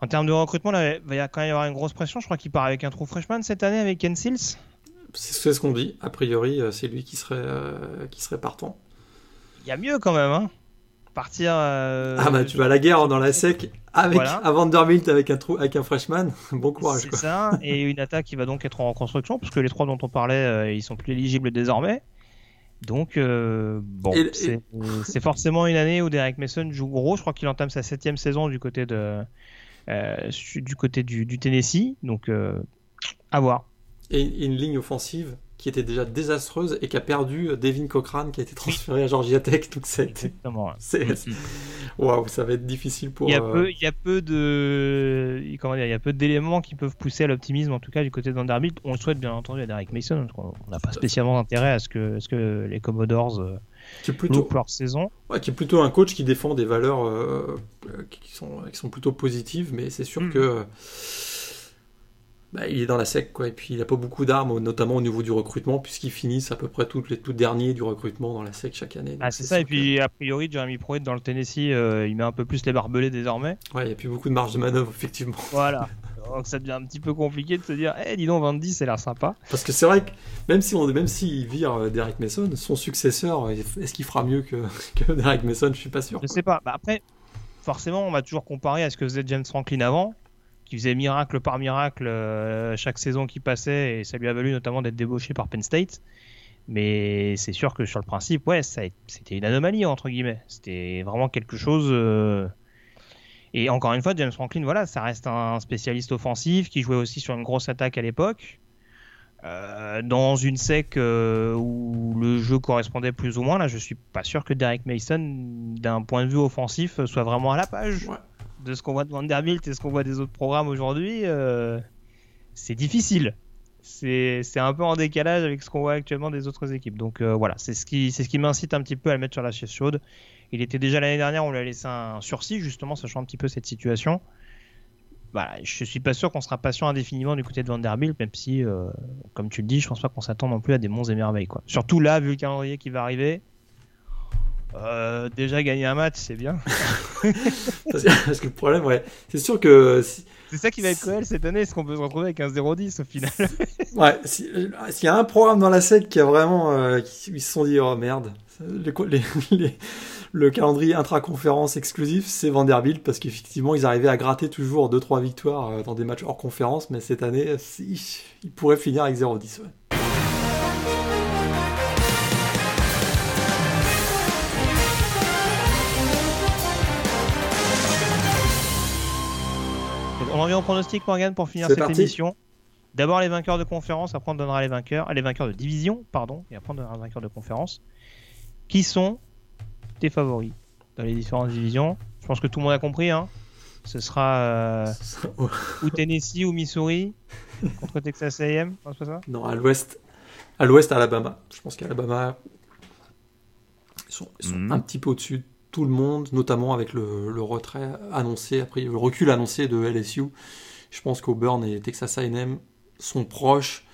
S1: en termes de recrutement, il va quand même y avoir une grosse pression. Je crois qu'il part avec un trou freshman cette année avec Ken Seals.
S2: C'est ce qu'on dit. A priori, euh, c'est lui qui serait, euh, qui serait partant.
S1: Il y a mieux quand même, hein Partir. Euh,
S2: ah bah tu vas à la guerre dans la sec avec à Vanderbilt avec un trou avec un freshman. bon courage.
S1: C'est ça. Et une attaque qui va donc être en reconstruction puisque les trois dont on parlait, ils sont plus éligibles désormais. Donc, euh, bon, c'est forcément une année où Derek Mason joue gros. Je crois qu'il entame sa septième saison du côté, de, euh, du, côté du, Tennessee. Donc, euh, à voir.
S2: Et une ligne offensive qui était déjà désastreuse et qui a perdu Devin Cochrane qui a été transféré à Georgia Tech. Donc c'est
S1: exactement.
S2: Mm, mm. waouh, ça va être difficile pour.
S1: Il y a peu, il y a peu de comment dire, il y a peu d'éléments qui peuvent pousser à l'optimisme en tout cas du côté de Vanderbilt. On le souhaite bien entendu à Derek Mason. On n'a pas spécialement intérêt à ce que, ce que les Commodores euh, qui plutôt leur saison.
S2: Ouais, qui est plutôt un coach qui défend des valeurs euh, qui sont qui sont plutôt positives, mais c'est sûr mm. que bah, il est dans la sec, quoi. Et puis il n'a pas beaucoup d'armes, notamment au niveau du recrutement, puisqu'ils finissent à peu près tous les tout derniers du recrutement dans la sec chaque année.
S1: Ah, c'est ça. Et puis a priori, Jeremy Pruitt dans le Tennessee, euh, il met un peu plus les barbelés désormais.
S2: Ouais, il n'y a plus beaucoup de marge de manœuvre, effectivement.
S1: Voilà. Donc ça devient un petit peu compliqué de se dire, eh, dis donc, 20 c'est l'air sympa.
S2: Parce que c'est vrai que même si on, même s'il vire euh, Derek Mason, son successeur, est-ce qu'il fera mieux que, que Derek Mason? Je suis pas sûr.
S1: Je sais pas. Bah, après, forcément, on va toujours comparer à ce que faisait James Franklin avant qui faisait miracle par miracle euh, chaque saison qui passait et ça lui a valu notamment d'être débauché par Penn State. Mais c'est sûr que sur le principe, ouais, c'était une anomalie entre guillemets. C'était vraiment quelque chose. Euh, et encore une fois, James Franklin, voilà, ça reste un spécialiste offensif qui jouait aussi sur une grosse attaque à l'époque. Euh, dans une sec où le jeu correspondait plus ou moins, là, je suis pas sûr que Derek Mason, d'un point de vue offensif, soit vraiment à la page de ce qu'on voit de Vanderbilt et ce qu'on voit des autres programmes aujourd'hui, euh, c'est difficile. C'est un peu en décalage avec ce qu'on voit actuellement des autres équipes. Donc euh, voilà, c'est ce qui, m'incite un petit peu à le mettre sur la chaise chaude. Il était déjà l'année dernière, on lui a laissé un sursis, justement, sachant un petit peu cette situation. Voilà, je suis pas sûr qu'on sera patient indéfiniment du côté de Vanderbilt, même si, euh, comme tu le dis, je pense pas qu'on s'attend non plus à des monts et merveilles. Surtout là, vu le calendrier qui va arriver, euh, déjà gagner un match, c'est bien.
S2: parce, que, le problème, ouais, c'est sûr que.
S1: c'est ça qui va être cruel cette année, est-ce qu'on peut se retrouver avec un 0-10 au final
S2: Ouais, s'il y a un programme dans la SEC qui a vraiment. Euh, ils se sont dit, oh merde, le calendrier intra-conférence exclusif, c'est Vanderbilt, parce qu'effectivement, ils arrivaient à gratter toujours 2-3 victoires euh, dans des matchs hors conférence, mais cette année, ils pourraient finir avec 0-10. Ouais.
S1: On en vient au pronostic, Morgan, pour finir cette émission. D'abord les vainqueurs de conférence, après on donnera les vainqueurs, les vainqueurs de division, pardon, et après on donnera les vainqueurs de conférence. Qui sont tes favoris dans les différentes divisions? Je pense que tout le monde a compris. Hein. Ce sera euh, ou Tennessee ou Missouri contre Texas A&M,
S2: pas ça? Non, à l'ouest, à l'ouest Alabama. Je pense qu'Alabama ils sont, mhm. un petit peu au-dessus tout le monde, notamment avec le, retrait annoncé, après le recul annoncé de LSU. Je pense qu'Auburn et Texas A&M sont proches,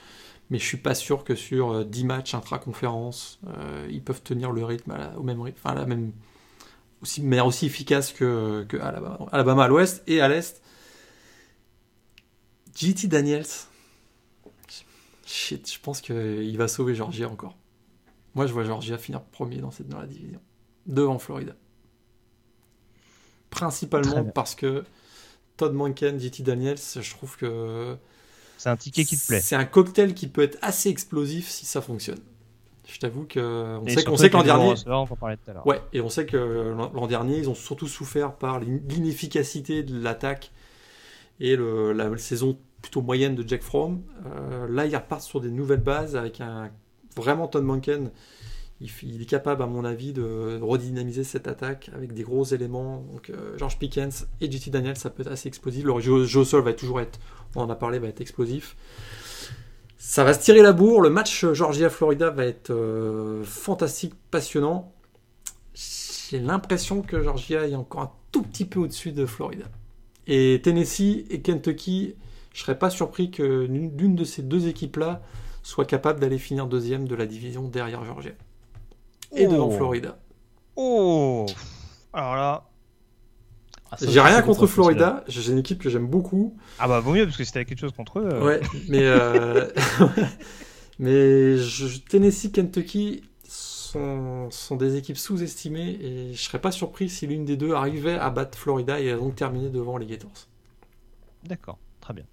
S2: mais je suis pas sûr que sur 10 euh, matchs intra-conférence, euh, ils peuvent tenir le rythme au même rythme, enfin la même, aussi, aussi efficace que, que Alabama. Alabama à l'ouest et à l'est. JT Daniels. Shit, je pense qu'il va sauver Georgia encore. Moi, je vois Georgia finir premier dans, cette, dans la division, devant Florida principalement parce que Todd Monken, JT Daniels, je trouve que.
S1: C'est un ticket qui te plaît.
S2: C'est un cocktail qui peut être assez explosif si ça fonctionne. Je t'avoue que on sait, qu'on sait qu'en dernier, ouais, et on sait que l'an dernier ils ont surtout souffert par l'inefficacité de l'attaque et le, la saison plutôt moyenne de Jack Fromm. Euh, là, ils repartent sur des nouvelles bases avec un vraiment Todd Monken il, est capable, à mon avis, de redynamiser cette attaque avec des gros éléments. Donc, euh, George Pickens et JT Daniel, ça peut être assez explosif. Le jeu, sol va toujours être, on en a parlé, va être explosif. Ça va se tirer la bourre. Le match Georgia-Florida va être euh, fantastique, passionnant. J'ai l'impression que Georgia est encore un tout petit peu au-dessus de Florida. Et Tennessee et Kentucky, je serais pas surpris que l'une de ces deux équipes-là soit capable d'aller finir deuxième de la division derrière Georgia et devant oh. Florida.
S1: Oh Alors là.
S2: Ah, j'ai rien contre Florida, j'ai une équipe que j'aime beaucoup.
S1: Ah bah vaut mieux parce que si t'avais quelque chose contre eux.
S2: Euh. Ouais, mais euh... mais Tennessee, Kentucky sont, sont des équipes sous-estimées et je serais pas surpris si l'une des deux arrivait à battre Florida et à donc terminer devant les Gators.
S1: D'accord, très bien.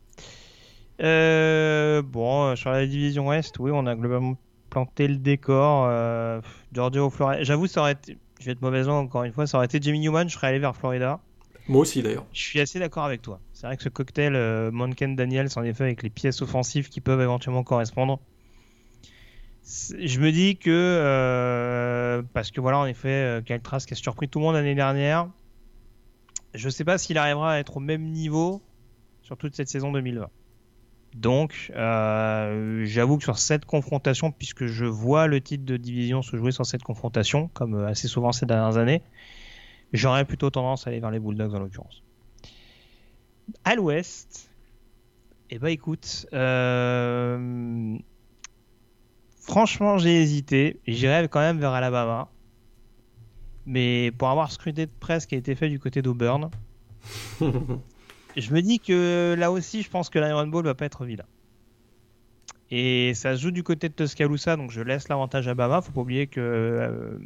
S1: Euh, bon, sur la division Ouest, oui, on a globalement planter le décor. Euh, Georgia ou Florida. J'avoue, ça aurait été. Je vais être mauvaise encore une fois. Ça aurait été Jimmy Newman, je serais allé vers Florida.
S2: Moi aussi d'ailleurs.
S1: Je suis assez d'accord avec toi. C'est vrai que ce cocktail euh, Monken Daniels, en effet, avec les pièces offensives qui peuvent éventuellement correspondre. Je me dis que euh, parce que voilà, en effet, euh, Kyle Trask a surpris tout le monde l'année dernière. Je sais pas s'il arrivera à être au même niveau sur toute cette saison 2020. Donc, euh, j'avoue que sur cette confrontation, puisque je vois le titre de division se jouer sur cette confrontation, comme euh, assez souvent ces dernières années, j'aurais plutôt tendance à aller vers les Bulldogs en l'occurrence. À l'ouest, eh ben écoute, euh, franchement j'ai hésité, j'irais quand même vers Alabama, mais pour avoir scruté de presse qui a été fait du côté d'Auburn, je me dis que là aussi je pense que l'Iron Ball va pas être vilain. Et ça se joue du côté de Tuscaloosa, donc je laisse l'avantage à Alabama. Faut pas oublier que euh,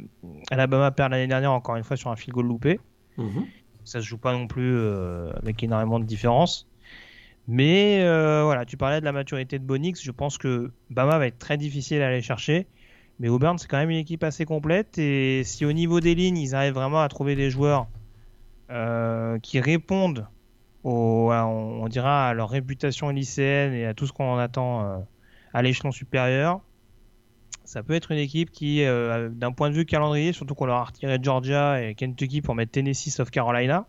S1: Alabama perd l'année dernière encore une fois sur un field goal loupé.
S2: Mhm.
S1: Ça se joue pas non plus euh, avec énormément de différence. Mais euh, voilà, tu parlais de la maturité de Bonix. Je pense que Bama va être très difficile à aller chercher. Mais Auburn, c'est quand même une équipe assez complète. Et si au niveau des lignes, ils arrivent vraiment à trouver des joueurs qui répondent au, à- on, on dira à leur réputation lycéenne et à tout ce qu'on en attend euh, à l'échelon supérieur, ça peut être une équipe qui, euh, d'un point de vue calendrier, surtout qu'on leur a retiré Georgia et Kentucky pour mettre Tennessee sauf Carolina,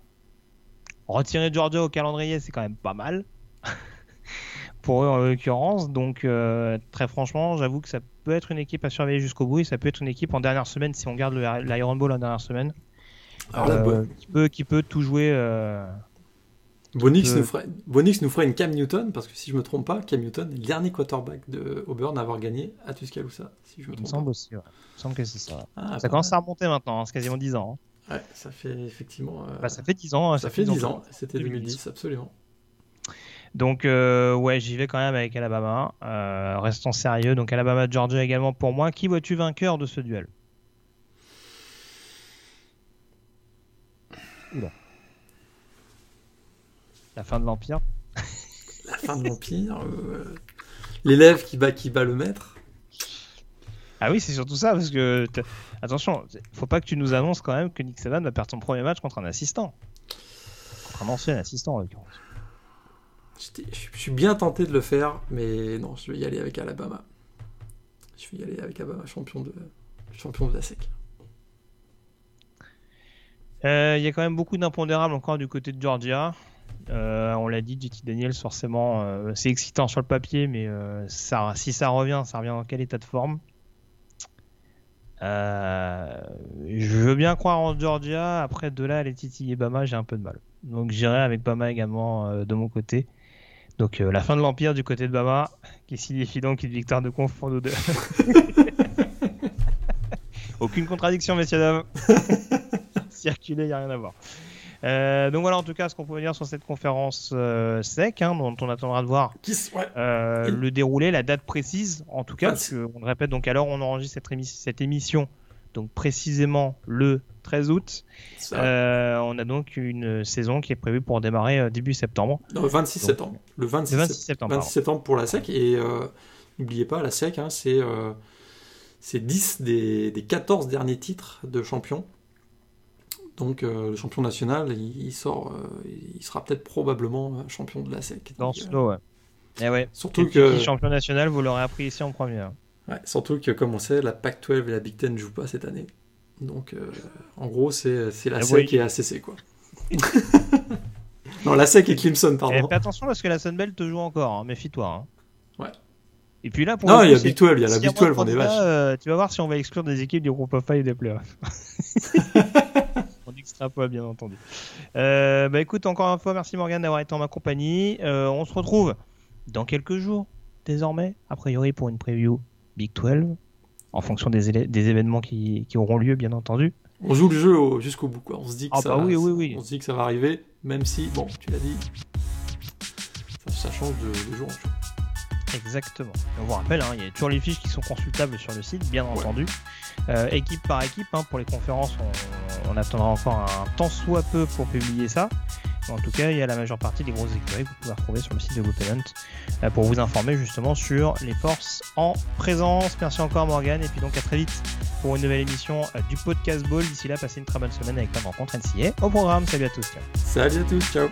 S1: retirer Georgia au calendrier, c'est quand même pas mal. pour eux en l'occurrence. Donc, euh, très franchement, j'avoue que ça peut être une équipe à surveiller jusqu'au bout et ça peut être une équipe en dernière semaine, si on garde l'Iron Bowl en dernière semaine,
S2: Alors
S1: euh, qui, peut, qui peut tout jouer. euh,
S2: Bonix,
S1: euh,
S2: nous ferait, Bonix nous ferait une Cam Newton, parce que si je me trompe pas, Cam Newton est le dernier quarterback de Auburn à avoir gagné à Tuscaloosa, si je me
S1: il me
S2: trompe
S1: semble
S2: pas.
S1: aussi. ouais. Il me semble que c'est ça.
S2: Ah,
S1: ça commence à remonter maintenant, hein, c'est quasiment 10 ans. hein.
S2: Ouais, ça fait effectivement. euh,
S1: Bah, ça fait 10 ans.
S2: ça fait 10 ans, c'était 2010, absolument.
S1: Donc, euh, ouais, j'y vais quand même avec Alabama. Euh, restons sérieux. Donc, Alabama-Georgia également pour moi. Qui vois-tu vainqueur de ce duel? Oula. La fin de l'Empire
S2: La fin de l'Empire, euh, l'élève qui bat, qui bat le maître.
S1: Ah oui, c'est surtout ça, parce que attention, faut pas que tu nous annonces quand même que Nick Saban va perdre son premier match contre un assistant, contre un ancien assistant en l'occurrence.
S2: Je suis bien tenté de le faire, mais non, je vais y aller avec Alabama. Je vais y aller avec Alabama, champion de, champion de la SEC.
S1: Euh, Il y a quand même beaucoup d'impondérables encore du côté de Georgia. Euh, on l'a dit, JT Daniels, forcément, euh, c'est excitant sur le papier, mais euh, ça, si ça revient, ça revient dans quel état de forme? Je veux bien croire en Georgia. Après, de là, les titiller Bama, j'ai un peu de mal. Donc, j'irai avec Bama également de mon côté. Donc, la fin de l'Empire du côté de Bama, qui signifie donc une victoire de conf pour nous deux. Aucune contradiction, messieurs, dames. Circuler, il n'y a rien à voir. Euh, donc voilà en tout cas ce qu'on peut dire sur cette conférence euh, sec, hein, dont on attendra de voir
S2: ouais.
S1: euh, le déroulé, la date précise en tout cas, parce que, on le répète, donc alors on enregistre cette, émi- cette émission, donc précisément le 13 août. Euh, on a donc une saison qui est prévue pour démarrer euh, début septembre.
S2: non, le 26
S1: donc,
S2: septembre. Le 26,
S1: Le 26
S2: sept-
S1: septembre.
S2: 26 septembre pour la SEC. Et euh, n'oubliez pas, la SEC, hein, c'est c'est 10 des, des 14 derniers titres de champion. Donc euh, le champion national, il, il sort, euh, il sera peut-être probablement euh, champion de la SEC.
S1: Dans ce lot, ouais. Et ouais.
S2: surtout
S1: Kentucky,
S2: que,
S1: champion national, vous l'aurez appris ici en premier. hein.
S2: ouais, surtout que, comme on sait, la Pac-12 et la Big Ten ne jouent pas cette année. Donc, euh, en gros, c'est c'est la
S1: Ah
S2: SEC
S1: oui.
S2: et ACC, quoi. non, la SEC et Clemson,
S1: Et
S2: pardon.
S1: fais attention parce que la Sunbelt te joue encore, hein, méfie-toi. hein.
S2: Ouais.
S1: Et puis là, pour
S2: Non, il y a Big 12, il y a la Big
S1: moins de
S2: 12, on est
S1: candidats,
S2: vache.
S1: euh, tu vas voir si on va exclure des équipes du groupe of five et des playoffs. on extrapole bien entendu. Euh, bah écoute, encore une fois, merci Morgan d'avoir été en ma compagnie. Euh, on se retrouve dans quelques jours, désormais, a priori pour une preview Big 12, en fonction des, événements qui, qui auront lieu, bien entendu.
S2: On joue le jeu au- jusqu'au bout, quoi. On se dit que
S1: Ah
S2: ça,
S1: bah oui, oui, oui.
S2: on se dit que ça va arriver, même si, bon, tu l'as dit, ça, ça change de, de jour en jour.
S1: Exactement. Et on vous rappelle, hein, il y a toujours les fiches qui sont consultables sur le site, bien entendu. Euh, équipe par équipe, hein, pour les conférences, on, on attendra encore un temps soit peu pour publier ça. En tout cas, il y a la majeure partie des grosses écuries que vous pouvez retrouver sur le site de GoPennant pour vous informer justement sur les forces en présence. Merci encore Morgan et puis donc à très vite pour une nouvelle émission du podcast Ball. D'ici là, passez une très bonne semaine avec plein de rencontres NCA au programme. Salut à tous.
S2: Salut à tous. Ciao.